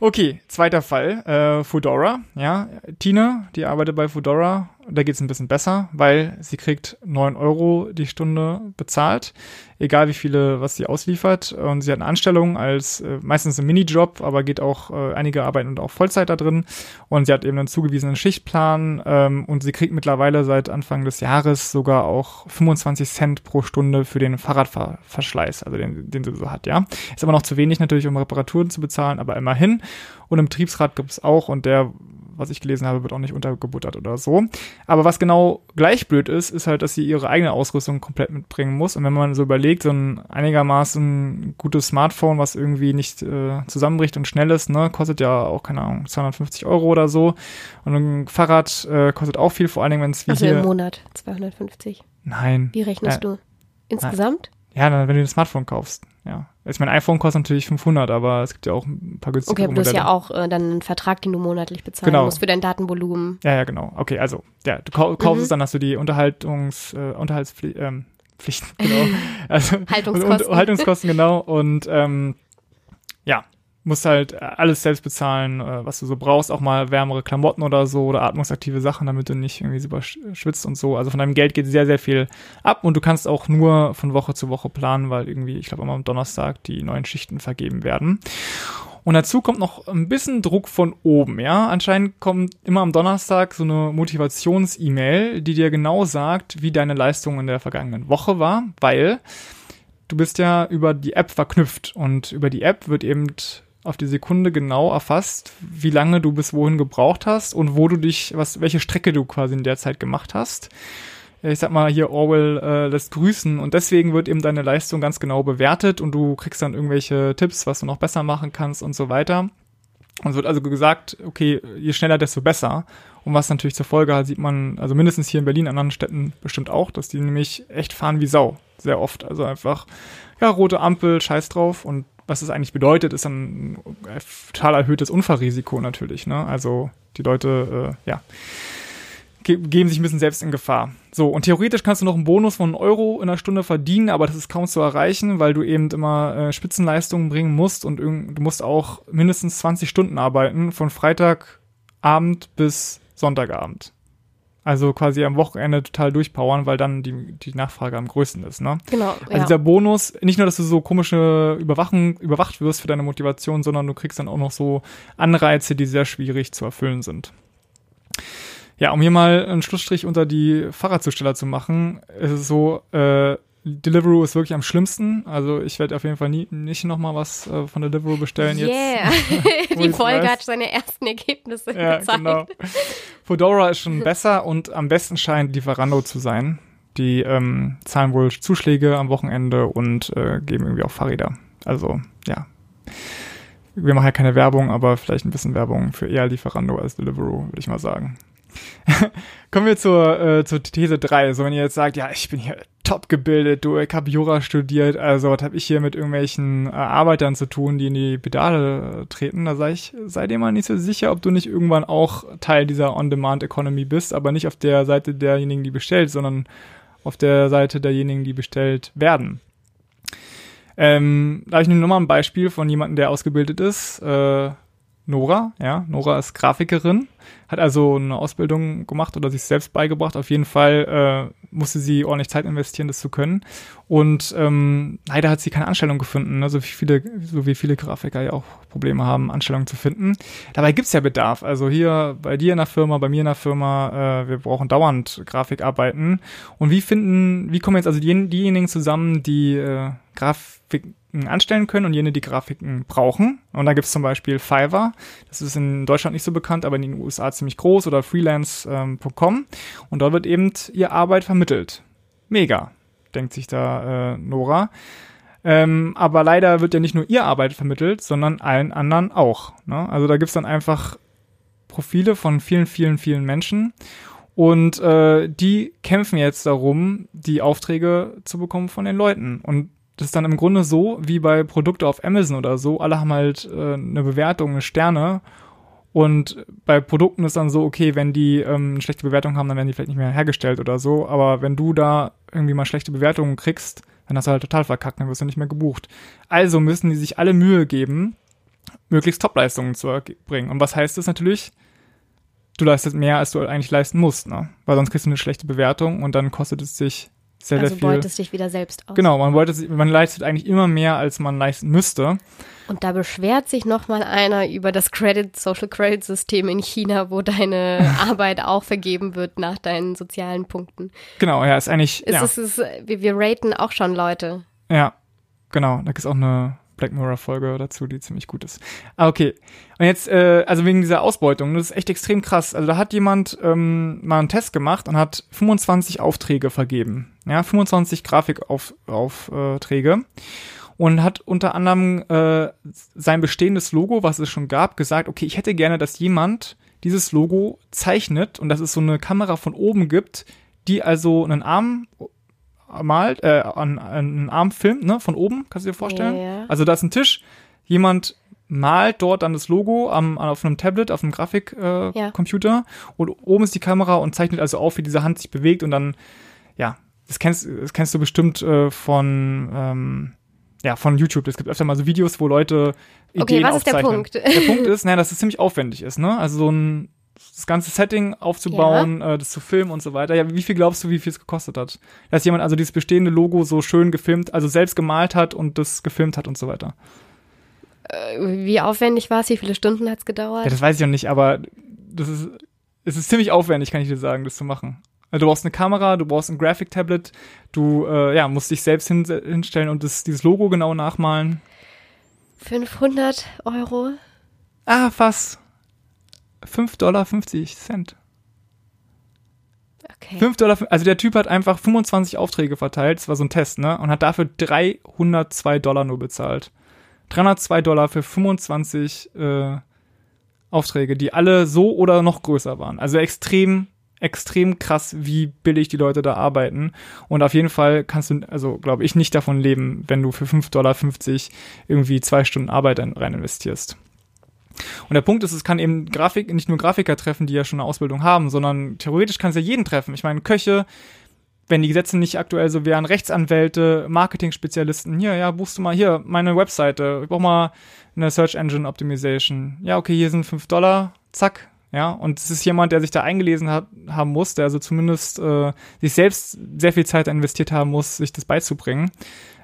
okay, zweiter Fall. Äh, Foodora, ja. Tine, die arbeitet bei Foodora. Da geht's ein bisschen besser, weil sie kriegt 9 Euro die Stunde bezahlt. Egal wie viele, was sie ausliefert. Und sie hat eine Anstellung als äh, meistens ein Minijob, aber geht auch äh, einige arbeiten und auch Vollzeit da drin. Und sie hat eben einen zugewiesenen Schichtplan ähm, und sie kriegt mittlerweile seit Anfang des Jahres sogar auch 25 Cent pro Stunde für den Fahrradverschleiß, also den, den sie so hat, ja. Ist aber noch zu wenig natürlich, um Reparaturen zu bezahlen, aber immerhin. Und im Betriebsrat gibt's auch und der was ich gelesen habe, wird auch nicht untergebuttert oder so. Aber was genau gleich blöd ist, ist halt, dass sie ihre eigene Ausrüstung komplett mitbringen muss. Und wenn man so überlegt, so ein einigermaßen gutes Smartphone, was irgendwie nicht äh, zusammenbricht und schnell ist, ne, kostet ja auch, keine Ahnung, 250 Euro oder so. Und ein Fahrrad äh, kostet auch viel, vor allen Dingen, wenn es wie also hier. im Monat 250. Nein. Wie rechnest Äh, du? Insgesamt? Ja, dann, wenn du ein Smartphone kaufst. Ja. Jetzt mein iPhone kostet natürlich 500, aber es gibt ja auch ein paar günstige Okay, aber du hast ja auch äh, dann einen Vertrag, den du monatlich bezahlen Genau. musst für dein Datenvolumen. Ja, ja, genau. Okay, also, ja, du kau kaufst Mhm. es, dann hast du die Unterhaltungs, äh, Unterhaltspflichten, ähm, Pflichten, genau. Also, Haltungskosten. Und, Haltungskosten, genau. Und ähm, ja, musst halt alles selbst bezahlen, äh, was du so brauchst, auch mal wärmere Klamotten oder so oder atmungsaktive Sachen, damit du nicht irgendwie super schwitzt und so. Also von deinem Geld geht sehr, sehr viel ab und du kannst auch nur von Woche zu Woche planen, weil irgendwie, ich glaube, immer am Donnerstag die neuen Schichten vergeben werden. Und dazu kommt noch ein bisschen Druck von oben, ja. Anscheinend kommt immer am Donnerstag so eine Motivations-E-Mail, die dir genau sagt, wie deine Leistung in der vergangenen Woche war, weil du bist ja über die App verknüpft und über die App wird eben auf die Sekunde genau erfasst, wie lange du bis wohin gebraucht hast und wo du dich, was, welche Strecke du quasi in der Zeit gemacht hast. Ich sag mal hier Orwell äh, lässt grüßen und deswegen wird eben deine Leistung ganz genau bewertet und du kriegst dann irgendwelche Tipps, was du noch besser machen kannst und so weiter. Und es wird also gesagt, okay, je schneller, desto besser. Und was natürlich zur Folge hat, sieht man, also mindestens hier in Berlin, an anderen Städten bestimmt auch, dass die nämlich echt fahren wie Sau. Sehr oft. Also einfach, ja, rote Ampel, scheiß drauf. Und was das eigentlich bedeutet, ist ein total erhöhtes Unfallrisiko natürlich. Ne? Also die Leute, äh, ja, ge geben sich ein bisschen selbst in Gefahr. So, und theoretisch kannst du noch einen Bonus von einem Euro in einer Stunde verdienen, aber das ist kaum zu erreichen, weil du eben immer äh, Spitzenleistungen bringen musst und du musst auch mindestens 20 Stunden arbeiten, von Freitagabend bis Sonntagabend. Also quasi am Wochenende total durchpowern, weil dann die, die Nachfrage am größten ist, ne? Genau. Also ja. dieser Bonus, nicht nur, dass du so komische Überwachen, überwacht wirst für deine Motivation, sondern du kriegst dann auch noch so Anreize, die sehr schwierig zu erfüllen sind. Ja, um hier mal einen Schlussstrich unter die Fahrradzusteller zu machen, ist es so, äh, Deliveroo ist wirklich am schlimmsten. Also ich werde auf jeden Fall nie, nicht nochmal was äh, von Deliveroo bestellen yeah. jetzt. Die Folge hat seine ersten Ergebnisse ja, gezeigt. Genau. Fedora ist schon besser und am besten scheint Lieferando zu sein. Die ähm, zahlen wohl Zuschläge am Wochenende und äh, geben irgendwie auch Fahrräder. Also ja. Wir machen ja keine Werbung, aber vielleicht ein bisschen Werbung für eher Lieferando als Deliveroo, würde ich mal sagen. Kommen wir zur, äh, zur These 3. So, wenn ihr jetzt sagt, ja, ich bin hier top gebildet, du, ich habe Jura studiert, also was habe ich hier mit irgendwelchen äh, Arbeitern zu tun, die in die Pedale äh, treten, da sage ich, sei dir mal nicht so sicher, ob du nicht irgendwann auch Teil dieser On-Demand-Economy bist, aber nicht auf der Seite derjenigen, die bestellt, sondern auf der Seite derjenigen, die bestellt werden. Ähm, da ich nur mal ein Beispiel von jemandem, der ausgebildet ist. Äh, Nora, ja, Nora ist Grafikerin, hat also eine Ausbildung gemacht oder sich selbst beigebracht. Auf jeden Fall äh, musste sie ordentlich Zeit investieren, das zu können. Und ähm, leider hat sie keine Anstellung gefunden, ne? so, wie viele, so wie viele Grafiker ja auch Probleme haben, Anstellungen zu finden. Dabei gibt's ja Bedarf. Also hier bei dir in der Firma, bei mir in der Firma, äh, wir brauchen dauernd Grafikarbeiten. Und wie finden, wie kommen jetzt also die, diejenigen zusammen, die äh, Grafiken anstellen können und jene, die Grafiken brauchen. Und da gibt es zum Beispiel Fiverr. Das ist in Deutschland nicht so bekannt, aber in den USA ziemlich groß oder freelance.com. Ähm, und dort wird eben ihr Arbeit vermittelt. Mega, denkt sich da äh, Nora. Ähm, aber leider wird ja nicht nur ihr Arbeit vermittelt, sondern allen anderen auch. Ne? Also da gibt es dann einfach Profile von vielen, vielen, vielen Menschen. Und äh, die kämpfen jetzt darum, die Aufträge zu bekommen von den Leuten. Und das ist dann im Grunde so, wie bei Produkte auf Amazon oder so. Alle haben halt äh, eine Bewertung, eine Sterne. Und bei Produkten ist dann so, okay, wenn die ähm, eine schlechte Bewertung haben, dann werden die vielleicht nicht mehr hergestellt oder so. Aber wenn du da irgendwie mal schlechte Bewertungen kriegst, dann hast du halt total verkackt, dann wirst du nicht mehr gebucht. Also müssen die sich alle Mühe geben, möglichst Topleistungen zu erbringen. Und was heißt das natürlich? Du leistest mehr, als du eigentlich leisten musst, ne? Weil sonst kriegst du eine schlechte Bewertung und dann kostet es sich sehr, also sehr viel. beutest dich wieder selbst aus. Genau, man beutet, man leistet eigentlich immer mehr, als man leisten müsste. Und da beschwert sich nochmal einer über das Credit, Social Credit System in China, wo deine Arbeit auch vergeben wird nach deinen sozialen Punkten. Genau, ja, ist eigentlich. Ist, ja. Ist, ist, wir, wir raten auch schon Leute. Ja, genau. Da gibt es auch eine Black Mirror Folge dazu, die ziemlich gut ist. Ah, okay. Und jetzt, äh, also wegen dieser Ausbeutung, das ist echt extrem krass. Also da hat jemand ähm, mal einen Test gemacht und hat 25 Aufträge vergeben. Ja, 25 Grafikaufträge. Äh, und hat unter anderem äh, sein bestehendes Logo, was es schon gab, gesagt, okay, ich hätte gerne, dass jemand dieses Logo zeichnet und dass es so eine Kamera von oben gibt, die also einen Arm malt, äh, einen Arm filmt, ne, von oben, kannst du dir vorstellen? Ja. Also da ist ein Tisch, jemand malt dort dann das Logo am, auf einem Tablet, auf einem Grafikcomputer äh, ja. und oben ist die Kamera und zeichnet also auf, wie diese Hand sich bewegt und dann, ja, das kennst, das kennst du bestimmt äh, von, ähm, ja, von YouTube. Es gibt öfter mal so Videos, wo Leute Ideen Okay, was ist der. Punkt? Der Punkt ist, naja, dass es ziemlich aufwendig ist, ne? Also so ein das ganze Setting aufzubauen, äh, das zu filmen und so weiter. Ja, wie viel glaubst du, wie viel es gekostet hat? Dass jemand also dieses bestehende Logo so schön gefilmt, also selbst gemalt hat und das gefilmt hat und so weiter. Wie aufwendig war es? Wie viele Stunden hat es gedauert? Ja, das weiß ich noch nicht, aber das ist, es ist ziemlich aufwendig, kann ich dir sagen, das zu machen. Also du brauchst eine Kamera, du brauchst ein Graphic-Tablet, du äh, ja, musst dich selbst hin, hinstellen und das, dieses Logo genau nachmalen. 500 Euro? Ah, fast. 5,50 Dollar. Okay. 5 Dollar, also der Typ hat einfach 25 Aufträge verteilt, das war so ein Test, ne? Und hat dafür 302 Dollar nur bezahlt. 302 Dollar für 25 äh, Aufträge, die alle so oder noch größer waren. Also extrem, extrem krass, wie billig die Leute da arbeiten. Und auf jeden Fall kannst du, also glaube ich, nicht davon leben, wenn du für 5,50 Dollar irgendwie zwei Stunden Arbeit rein investierst. Und der Punkt ist, es kann eben Grafik, nicht nur Grafiker treffen, die ja schon eine Ausbildung haben, sondern theoretisch kann es ja jeden treffen. Ich meine, Köche, wenn die Gesetze nicht aktuell so wären, Rechtsanwälte, Marketing-Spezialisten, hier, ja, buchst du mal hier meine Webseite, ich brauch mal eine Search Engine Optimization. Ja, okay, hier sind 5 Dollar, zack. Ja, und es ist jemand, der sich da eingelesen hat, haben muss, der also zumindest äh, sich selbst sehr viel Zeit investiert haben muss, sich das beizubringen.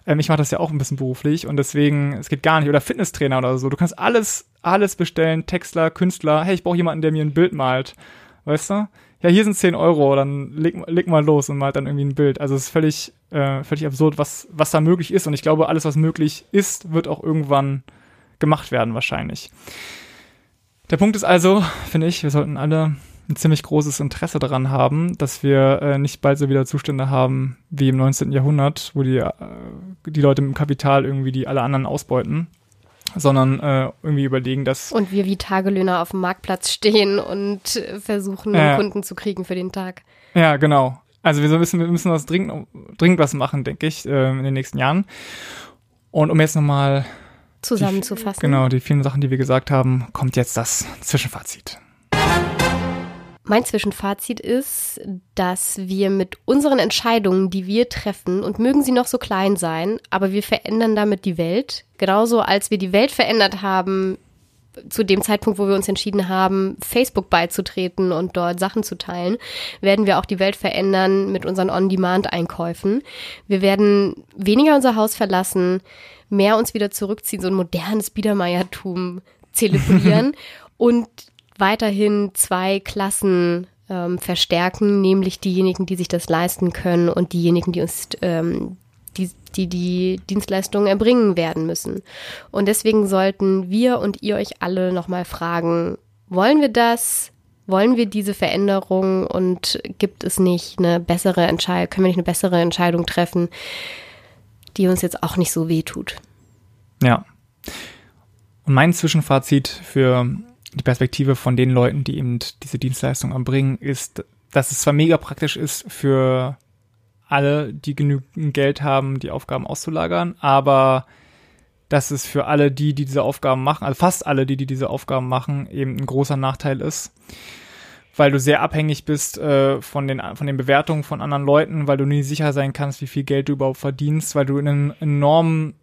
Ähm, ich mache das ja auch ein bisschen beruflich und deswegen, es geht gar nicht. Oder Fitnesstrainer oder so. Du kannst alles, alles bestellen, Textler, Künstler. Hey, ich brauche jemanden, der mir ein Bild malt. Weißt du? Ja, hier sind 10 Euro, dann leg, leg mal los und malt dann irgendwie ein Bild. Also es ist völlig, äh, völlig absurd, was, was da möglich ist. Und ich glaube, alles, was möglich ist, wird auch irgendwann gemacht werden, wahrscheinlich. Der Punkt ist also, finde ich, wir sollten alle ein ziemlich großes Interesse daran haben, dass wir äh, nicht bald so wieder Zustände haben wie im 19. Jahrhundert, wo die, äh, die Leute mit dem Kapital irgendwie die alle anderen ausbeuten, sondern äh, irgendwie überlegen, dass Und wir wie Tagelöhner auf dem Marktplatz stehen und versuchen, Ja. Kunden zu kriegen für den Tag. Ja, genau. Also wir müssen, wir müssen was dringend, dringend was machen, denke ich, äh, in den nächsten Jahren. Und um jetzt nochmal, Zusammenzufassen. genau, die vielen Sachen, die wir gesagt haben, kommt jetzt das Zwischenfazit. Mein Zwischenfazit ist, dass wir mit unseren Entscheidungen, die wir treffen, und mögen sie noch so klein sein, aber wir verändern damit die Welt. Genauso als wir die Welt verändert haben, zu dem Zeitpunkt, wo wir uns entschieden haben, Facebook beizutreten und dort Sachen zu teilen, werden wir auch die Welt verändern mit unseren On-Demand-Einkäufen. Wir werden weniger unser Haus verlassen, mehr uns wieder zurückziehen, so ein modernes Biedermeiertum zelebrieren und weiterhin zwei Klassen ähm, verstärken, nämlich diejenigen, die sich das leisten können und diejenigen, die uns ähm, die, die die Dienstleistungen erbringen werden müssen. Und deswegen sollten wir und ihr euch alle nochmal fragen, wollen wir das? Wollen wir diese Veränderung und gibt es nicht eine bessere Entscheidung, können wir nicht eine bessere Entscheidung treffen, die uns jetzt auch nicht so weh tut? Ja. Und mein Zwischenfazit für die Perspektive von den Leuten, die eben diese Dienstleistung erbringen, ist, dass es zwar mega praktisch ist für alle, die genügend Geld haben, die Aufgaben auszulagern, aber dass es für alle die, die diese Aufgaben machen, also fast alle, die, die diese Aufgaben machen, eben ein großer Nachteil ist. Weil du sehr abhängig bist äh, von, den, von den Bewertungen von anderen Leuten, weil du nie sicher sein kannst, wie viel Geld du überhaupt verdienst, weil du in einem enormen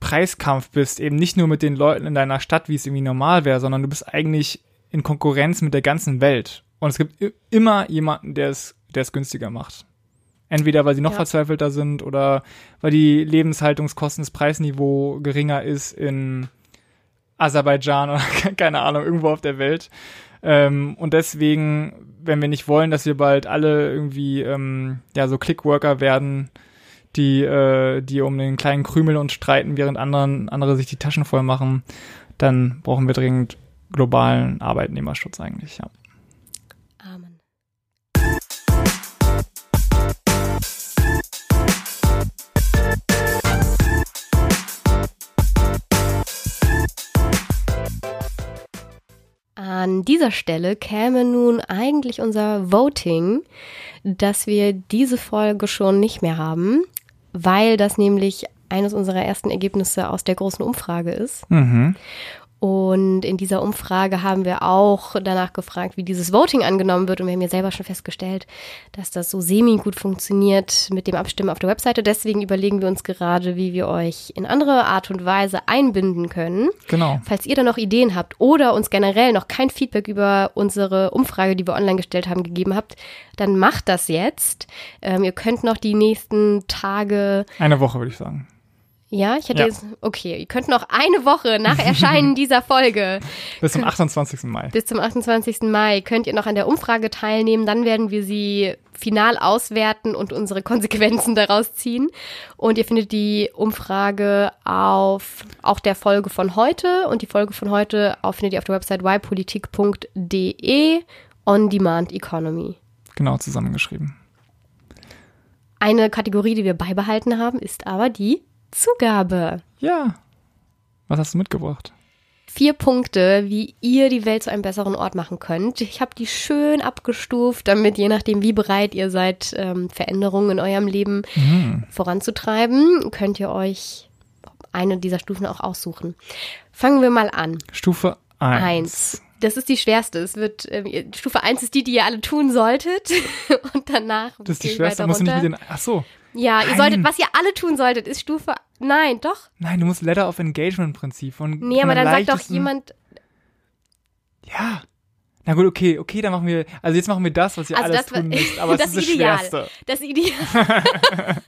Preiskampf bist, eben nicht nur mit den Leuten in deiner Stadt, wie es irgendwie normal wäre, sondern du bist eigentlich in Konkurrenz mit der ganzen Welt. Und es gibt immer jemanden, der es, der es günstiger macht. Entweder weil sie noch Ja. verzweifelter sind oder weil die Lebenshaltungskosten, das Preisniveau geringer ist in Aserbaidschan oder keine Ahnung, irgendwo auf der Welt. Ähm, und deswegen, wenn wir nicht wollen, dass wir bald alle irgendwie ähm, ja so Clickworker werden, die, äh, die um den kleinen Krümel uns streiten, während anderen, andere sich die Taschen voll machen, dann brauchen wir dringend globalen Arbeitnehmerschutz eigentlich, ja. An dieser Stelle käme nun eigentlich unser Voting, dass wir diese Folge schon nicht mehr haben, weil das nämlich eines unserer ersten Ergebnisse aus der großen Umfrage ist. Mhm. Und in dieser Umfrage haben wir auch danach gefragt, wie dieses Voting angenommen wird. Und wir haben ja selber schon festgestellt, dass das so semi-gut funktioniert mit dem Abstimmen auf der Webseite. Deswegen überlegen wir uns gerade, wie wir euch in andere Art und Weise einbinden können. Genau. Falls ihr da noch Ideen habt oder uns generell noch kein Feedback über unsere Umfrage, die wir online gestellt haben, gegeben habt, dann macht das jetzt. Ähm, ihr könnt noch die nächsten Tage Eine Woche, würde ich sagen. Ja, ich hätte Ja. jetzt, okay, ihr könnt noch eine Woche nach Erscheinen dieser Folge Bis zum 28. Mai. bis zum 28. Mai könnt ihr noch an der Umfrage teilnehmen. Dann werden wir sie final auswerten und unsere Konsequenzen daraus ziehen. Und ihr findet die Umfrage auf auch der Folge von heute und die Folge von heute auch findet ihr auf der Website ypolitik.de on demand economy. Genau, zusammengeschrieben. Eine Kategorie, die wir beibehalten haben, ist aber die Zugabe. Ja. Was hast du mitgebracht? vier Punkte, wie ihr die Welt zu einem besseren Ort machen könnt. Ich habe die schön abgestuft, damit je nachdem, wie bereit ihr seid, ähm, Veränderungen in eurem Leben voranzutreiben, könnt ihr euch eine dieser Stufen auch aussuchen. Fangen wir mal an. Stufe 1. Eins. Das ist die schwerste. Es wird ihr- Stufe eins ist die, die ihr alle tun solltet und danach Das ist die schwerste. du nicht mit den. Ach so. Ja, ihr Nein. solltet, was ihr alle tun solltet, ist Stufe. Nein, doch. Nein, du musst Letter of Engagement Prinzip. Von, Nee, von aber dann sagt doch jemand, Ja. Na gut, okay, okay, dann machen wir. Also jetzt machen wir das, was ihr Also alles das tun müsst. Aber das das, ist das Ideal. Schwerste. Das Ideal,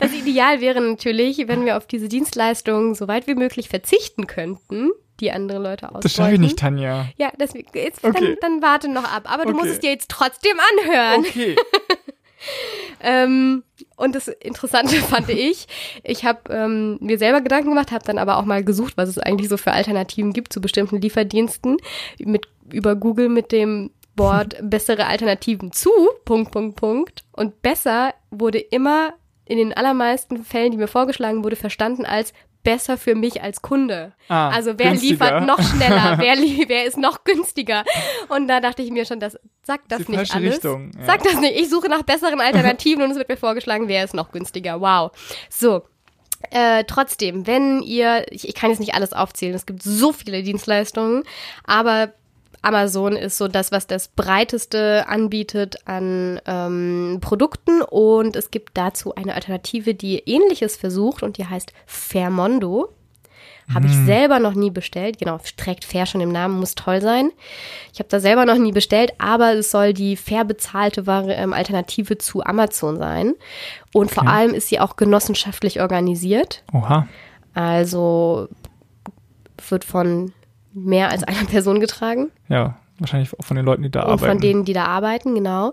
das Ideal wäre natürlich, wenn wir auf diese Dienstleistungen so weit wie möglich verzichten könnten, die andere Leute ausbeuten. Das schaffe ich nicht, Tanja. Ja, deswegen, jetzt, Okay. dann, dann warte noch ab. Aber du Okay. musst es dir jetzt trotzdem anhören. Okay. Ähm, und das Interessante fand ich, ich habe ähm, mir selber Gedanken gemacht, habe dann aber auch mal gesucht, was es eigentlich so für Alternativen gibt zu bestimmten Lieferdiensten mit über Google mit dem Wort bessere Alternativen zu Punkt Punkt Punkt. Und besser wurde immer in den allermeisten Fällen, die mir vorgeschlagen wurde, verstanden als besser für mich als Kunde. Ah, also wer günstiger. liefert noch schneller, wer, wer ist noch günstiger? Und da dachte ich mir schon, das sagt das Die nicht alles. Richtung, ja. Sagt das nicht. Ich suche nach besseren Alternativen und es wird mir vorgeschlagen, wer ist noch günstiger. Wow. So. Äh, trotzdem, wenn ihr, ich, ich kann jetzt nicht alles aufzählen, es gibt so viele Dienstleistungen, aber Amazon ist so das, was das breiteste anbietet an ähm, Produkten und es gibt dazu eine Alternative, die ähnliches versucht und die heißt Fairmondo. Habe ich selber noch nie bestellt. Genau, trägt fair schon im Namen, muss toll sein. Ich habe da selber noch nie bestellt, aber es soll die fair bezahlte ähm, Alternative zu Amazon sein. Und vor allem ist sie auch genossenschaftlich organisiert. Oha. Also wird von mehr als einer Person getragen. Ja, wahrscheinlich auch von den Leuten, die da Und arbeiten. von denen, die da arbeiten, genau.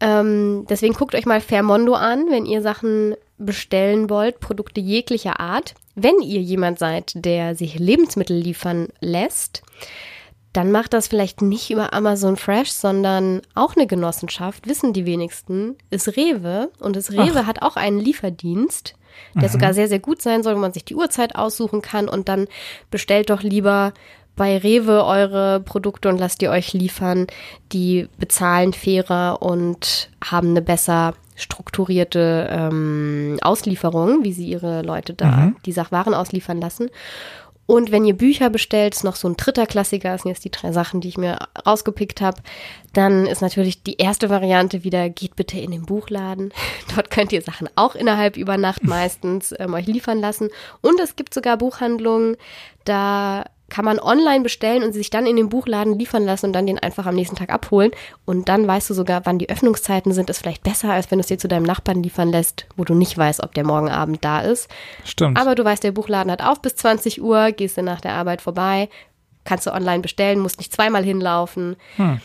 Ähm, deswegen guckt euch mal Fairmondo an, wenn ihr Sachen bestellen wollt, Produkte jeglicher Art. Wenn ihr jemand seid, der sich Lebensmittel liefern lässt, dann macht das vielleicht nicht über Amazon Fresh, sondern auch eine Genossenschaft, wissen die wenigsten, ist Rewe. Und das Rewe hat auch einen Lieferdienst, der sogar sehr, sehr gut sein soll, wo man sich die Uhrzeit aussuchen kann und dann bestellt doch lieber bei Rewe eure Produkte und lasst die euch liefern. Die bezahlen fairer und haben eine besser strukturierte ähm, Auslieferung, wie sie ihre Leute da die Sachwaren ausliefern lassen. Und wenn ihr Bücher bestellt, ist noch so ein dritter Klassiker, das sind jetzt die drei Sachen, die ich mir rausgepickt habe, dann ist natürlich die erste Variante wieder, geht bitte in den Buchladen. Dort könnt ihr Sachen auch innerhalb über Nacht meistens ähm, euch liefern lassen. Und es gibt sogar Buchhandlungen, da kann man online bestellen und sie sich dann in den Buchladen liefern lassen und dann den einfach am nächsten Tag abholen. Und dann weißt du sogar, wann die Öffnungszeiten sind. Ist vielleicht besser, als wenn du es dir zu deinem Nachbarn liefern lässt, wo du nicht weißt, ob der morgen Abend da ist. Stimmt. Aber du weißt, der Buchladen hat auf bis 20 Uhr, gehst du nach der Arbeit vorbei, kannst du online bestellen, musst nicht zweimal hinlaufen. Hm.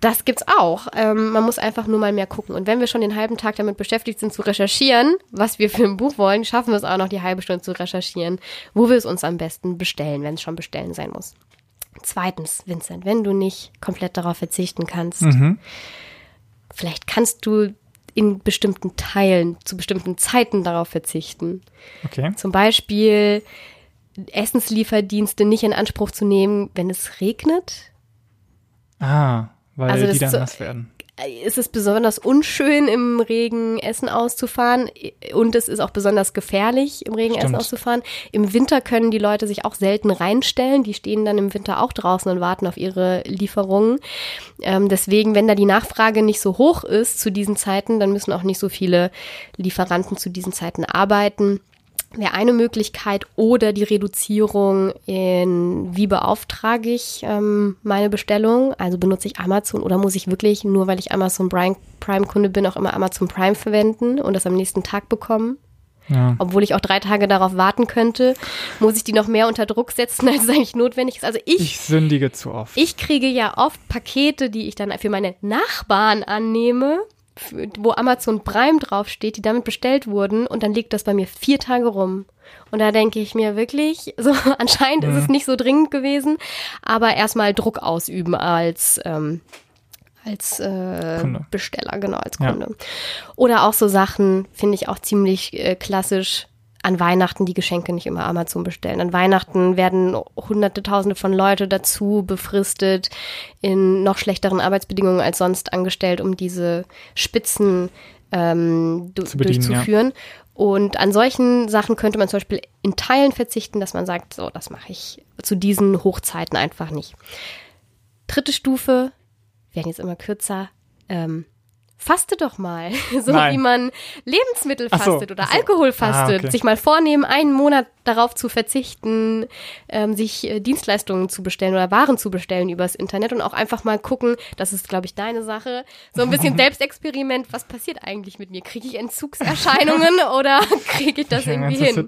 Das gibt's auch. Ähm, man muss einfach nur mal mehr gucken. Und wenn wir schon den halben Tag damit beschäftigt sind zu recherchieren, was wir für ein Buch wollen, schaffen wir es auch noch die halbe Stunde zu recherchieren, wo wir es uns am besten bestellen, wenn es schon bestellen sein muss. Zweitens, Vincent, wenn du nicht komplett darauf verzichten kannst, vielleicht kannst du in bestimmten Teilen, zu bestimmten Zeiten darauf verzichten. okay. Zum Beispiel Essenslieferdienste nicht in Anspruch zu nehmen, wenn es regnet. Ah, weil Also die dann ist so- nass werden. ist es besonders unschön, im Regen Essen auszufahren und es ist auch besonders gefährlich, im Regen Stimmt. Essen auszufahren. Im Winter können die Leute sich auch selten reinstellen. Die stehen dann im Winter auch draußen und warten auf ihre Lieferungen. Ähm, deswegen, wenn da die Nachfrage nicht so hoch ist zu diesen Zeiten, dann müssen auch nicht so viele Lieferanten zu diesen Zeiten arbeiten wäre eine Möglichkeit oder die Reduzierung in, wie beauftrage ich ähm, meine Bestellung? Also benutze ich Amazon oder muss ich wirklich, nur weil ich Amazon Prime-Kunde bin, auch immer Amazon Prime verwenden und das am nächsten Tag bekommen? Ja. Obwohl ich auch drei Tage darauf warten könnte, muss ich die noch mehr unter Druck setzen, als es eigentlich notwendig ist. Also ich, ich sündige zu oft. Ich kriege ja oft Pakete, die ich dann für meine Nachbarn annehme wo Amazon Prime draufsteht, die damit bestellt wurden und dann liegt das bei mir vier Tage rum. Und da denke ich mir wirklich, so anscheinend mhm. ist es nicht so dringend gewesen, aber erstmal Druck ausüben als ähm, als äh, Besteller, genau, als Kunde. Ja. Oder auch so Sachen, finde ich auch ziemlich äh, klassisch, an Weihnachten die Geschenke nicht immer Amazon bestellen. An Weihnachten werden hunderte, tausende von Leute dazu befristet, in noch schlechteren Arbeitsbedingungen als sonst angestellt, um diese Spitzen ähm, du bedienen, durchzuführen. Ja. Und an solchen Sachen könnte man zum Beispiel in Teilen verzichten, dass man sagt, so, das mache ich zu diesen Hochzeiten einfach nicht. Dritte Stufe, werden jetzt immer kürzer, ähm, faste doch mal, so Nein. wie man Lebensmittel fastet so, oder so. Alkohol fastet, ah, okay. sich mal vornehmen, einen Monat darauf zu verzichten, ähm, sich äh, Dienstleistungen zu bestellen oder Waren zu bestellen übers Internet und auch einfach mal gucken, das ist, glaube ich, deine Sache, so ein bisschen Selbstexperiment, was passiert eigentlich mit mir? Kriege ich Entzugserscheinungen oder kriege ich das ich irgendwie hin?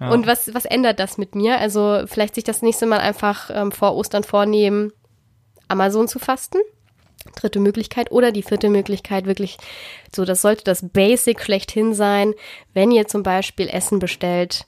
Ja. Und was, was ändert das mit mir? Also vielleicht sich das nächste Mal einfach ähm, vor Ostern vornehmen, Amazon zu fasten dritte Möglichkeit. Oder die vierte Möglichkeit wirklich, so das sollte das Basic schlechthin sein. Wenn ihr zum Beispiel Essen bestellt,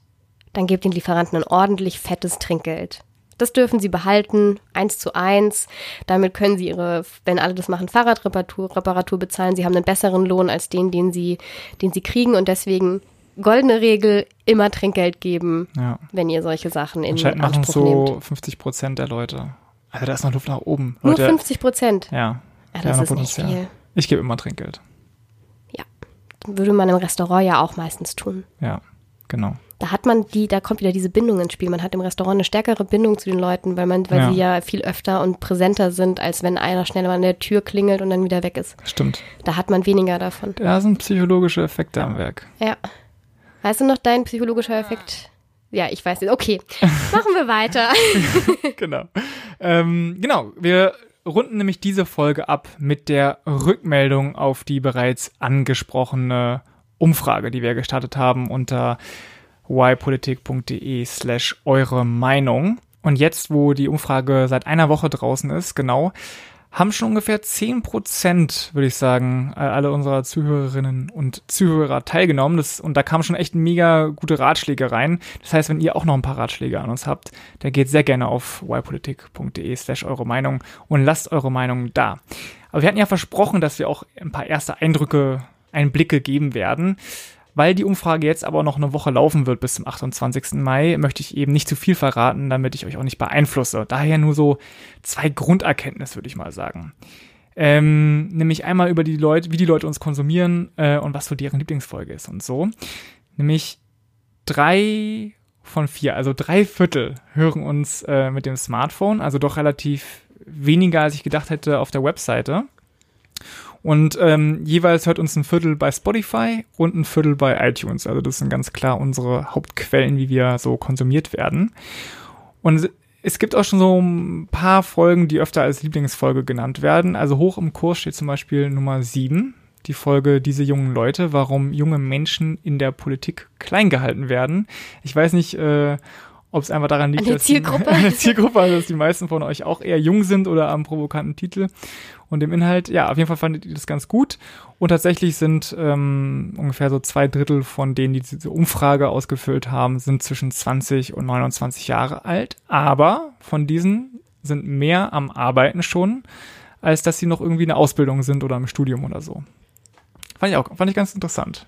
dann gebt den Lieferanten ein ordentlich fettes Trinkgeld. Das dürfen sie behalten, eins zu eins. Damit können sie ihre, wenn alle das machen, Fahrradreparatur Reparatur bezahlen. Sie haben einen besseren Lohn als den, den sie, den sie kriegen und deswegen goldene Regel, immer Trinkgeld geben, ja. wenn ihr solche Sachen in Anspruch machen so nehmt. 50 Prozent der Leute. Also da ist noch Luft nach oben. Nur 50 Prozent? Ja. Ja, das ist nicht viel. Ich gebe immer Trinkgeld. Ja. Würde man im Restaurant ja auch meistens tun. Ja, genau. Da hat man die, da kommt wieder diese Bindung ins Spiel. Man hat im Restaurant eine stärkere Bindung zu den Leuten, weil man, weil ja. sie ja viel öfter und präsenter sind, als wenn einer schnell mal an der Tür klingelt und dann wieder weg ist. Stimmt. Da hat man weniger davon. Da sind psychologische Effekte am Werk. Ja. Weißt du noch dein psychologischer Effekt? Ja, ich weiß nicht. Okay, machen wir weiter. genau. Ähm, genau, wir runden nämlich diese Folge ab mit der Rückmeldung auf die bereits angesprochene Umfrage, die wir gestartet haben unter ypolitik.de slash eure Meinung. Und jetzt, wo die Umfrage seit einer Woche draußen ist, genau, haben schon ungefähr zehn Prozent, würde ich sagen, alle unserer Zuhörerinnen und Zuhörer teilgenommen. Das, und da kamen schon echt mega gute Ratschläge rein. Das heißt, wenn ihr auch noch ein paar Ratschläge an uns habt, dann geht sehr gerne auf ypolitik.de slash eure Meinung und lasst eure Meinung da. Aber wir hatten ja versprochen, dass wir auch ein paar erste Eindrücke, Einblicke geben werden. Weil die Umfrage jetzt aber noch eine Woche laufen wird bis zum 28. Mai, möchte ich eben nicht zu viel verraten, damit ich euch auch nicht beeinflusse. Daher nur so zwei Grunderkenntnisse, würde ich mal sagen. Ähm, nämlich einmal über die Leute, wie die Leute uns konsumieren äh, und was so deren Lieblingsfolge ist und so. Nämlich drei von vier, also drei Viertel hören uns äh, mit dem Smartphone, also doch relativ weniger, als ich gedacht hätte, auf der Webseite. Und ähm, jeweils hört uns ein Viertel bei Spotify und ein Viertel bei iTunes. Also das sind ganz klar unsere Hauptquellen, wie wir so konsumiert werden. Und es gibt auch schon so ein paar Folgen, die öfter als Lieblingsfolge genannt werden. Also hoch im Kurs steht zum Beispiel Nummer 7, die Folge Diese jungen Leute, warum junge Menschen in der Politik klein gehalten werden. Ich weiß nicht, äh, ob es einfach daran liegt, dass Zielgruppe. Die, eine Zielgruppe, also dass die meisten von euch auch eher jung sind oder am provokanten Titel und dem Inhalt. Ja, auf jeden Fall fandet ihr das ganz gut. Und tatsächlich sind ähm, ungefähr so zwei Drittel von denen, die diese Umfrage ausgefüllt haben, sind zwischen 20 und 29 Jahre alt. Aber von diesen sind mehr am Arbeiten schon, als dass sie noch irgendwie in der Ausbildung sind oder im Studium oder so. Fand ich auch, fand ich ganz interessant.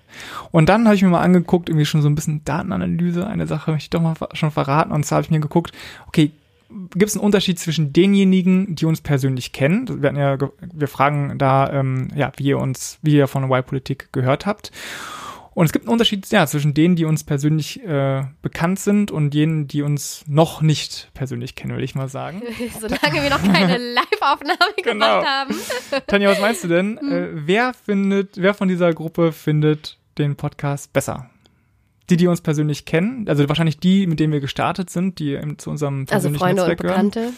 Und dann habe ich mir mal angeguckt, irgendwie schon so ein bisschen Datenanalyse, eine Sache möchte ich doch mal schon verraten. Und zwar habe ich mir geguckt, okay, gibt es einen Unterschied zwischen denjenigen, die uns persönlich kennen. Wir, ja, wir fragen da, ähm, ja, wie ihr uns, wie ihr von Y-Politik gehört habt. Und es gibt einen Unterschied ja, zwischen denen, die uns persönlich äh, bekannt sind und jenen, die uns noch nicht persönlich kennen, würde ich mal sagen. Solange wir noch keine Live-Aufnahme genau. gemacht haben. Tanja, was meinst du denn? Hm. Äh, wer findet, wer von dieser Gruppe findet den Podcast besser? Die, die uns persönlich kennen, also wahrscheinlich die, mit denen wir gestartet sind, die zu unserem also persönlichen also Freunde Netzwerk und Bekannte. Gehören.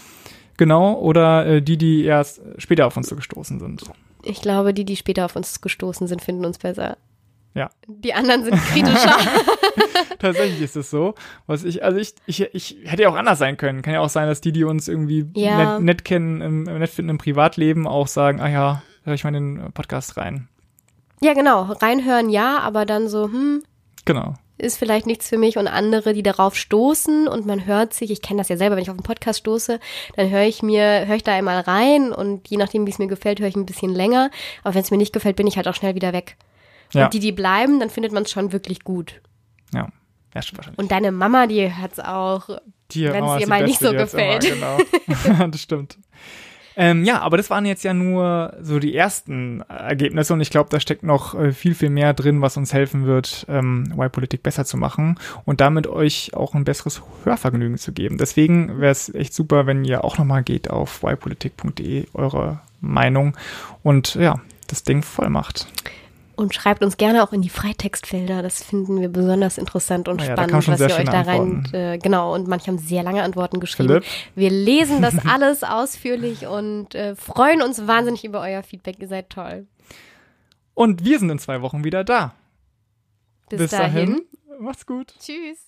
Genau, oder äh, die, die erst später auf uns so gestoßen sind. Ich glaube, die, die später auf uns gestoßen sind, finden uns besser. Ja. Die anderen sind kritischer. Tatsächlich ist es so. Was ich, also ich, ich, ich hätte ja auch anders sein können. Kann ja auch sein, dass die, die uns irgendwie ja. nett, nett, kennen, im, nett finden im Privatleben, auch sagen, ah ja, höre ich mal den Podcast rein. Ja, genau. Reinhören ja, aber dann so, hm. Genau. Ist vielleicht nichts für mich und andere, die darauf stoßen und man hört sich, ich kenne das ja selber, wenn ich auf einen Podcast stoße, dann höre ich mir, höre ich da einmal rein und je nachdem, wie es mir gefällt, höre ich ein bisschen länger. Aber wenn es mir nicht gefällt, bin ich halt auch schnell wieder weg. Ja. Und die, die bleiben, dann findet man es schon wirklich gut. Ja. Ja, stimmt wahrscheinlich. Und deine Mama, die hat es auch, wenn es ihr mal nicht so gefällt. Immer, genau. das stimmt. Ähm, ja, aber das waren jetzt ja nur so die ersten Ergebnisse und ich glaube, da steckt noch äh, viel, viel mehr drin, was uns helfen wird, ähm, Y-Politik besser zu machen und damit euch auch ein besseres Hörvergnügen zu geben. Deswegen wäre es echt super, wenn ihr auch nochmal geht auf ypolitik.de, eure Meinung und ja, das Ding voll macht. Und schreibt uns gerne auch in die Freitextfelder. Das finden wir besonders interessant und ja, spannend, was ihr euch da rein. Äh, genau, und manche haben sehr lange Antworten geschrieben. Philipp? Wir lesen das alles ausführlich und äh, freuen uns wahnsinnig über euer Feedback. Ihr seid toll. Und wir sind in zwei Wochen wieder da. Bis, Bis dahin. dahin. Macht's gut. Tschüss.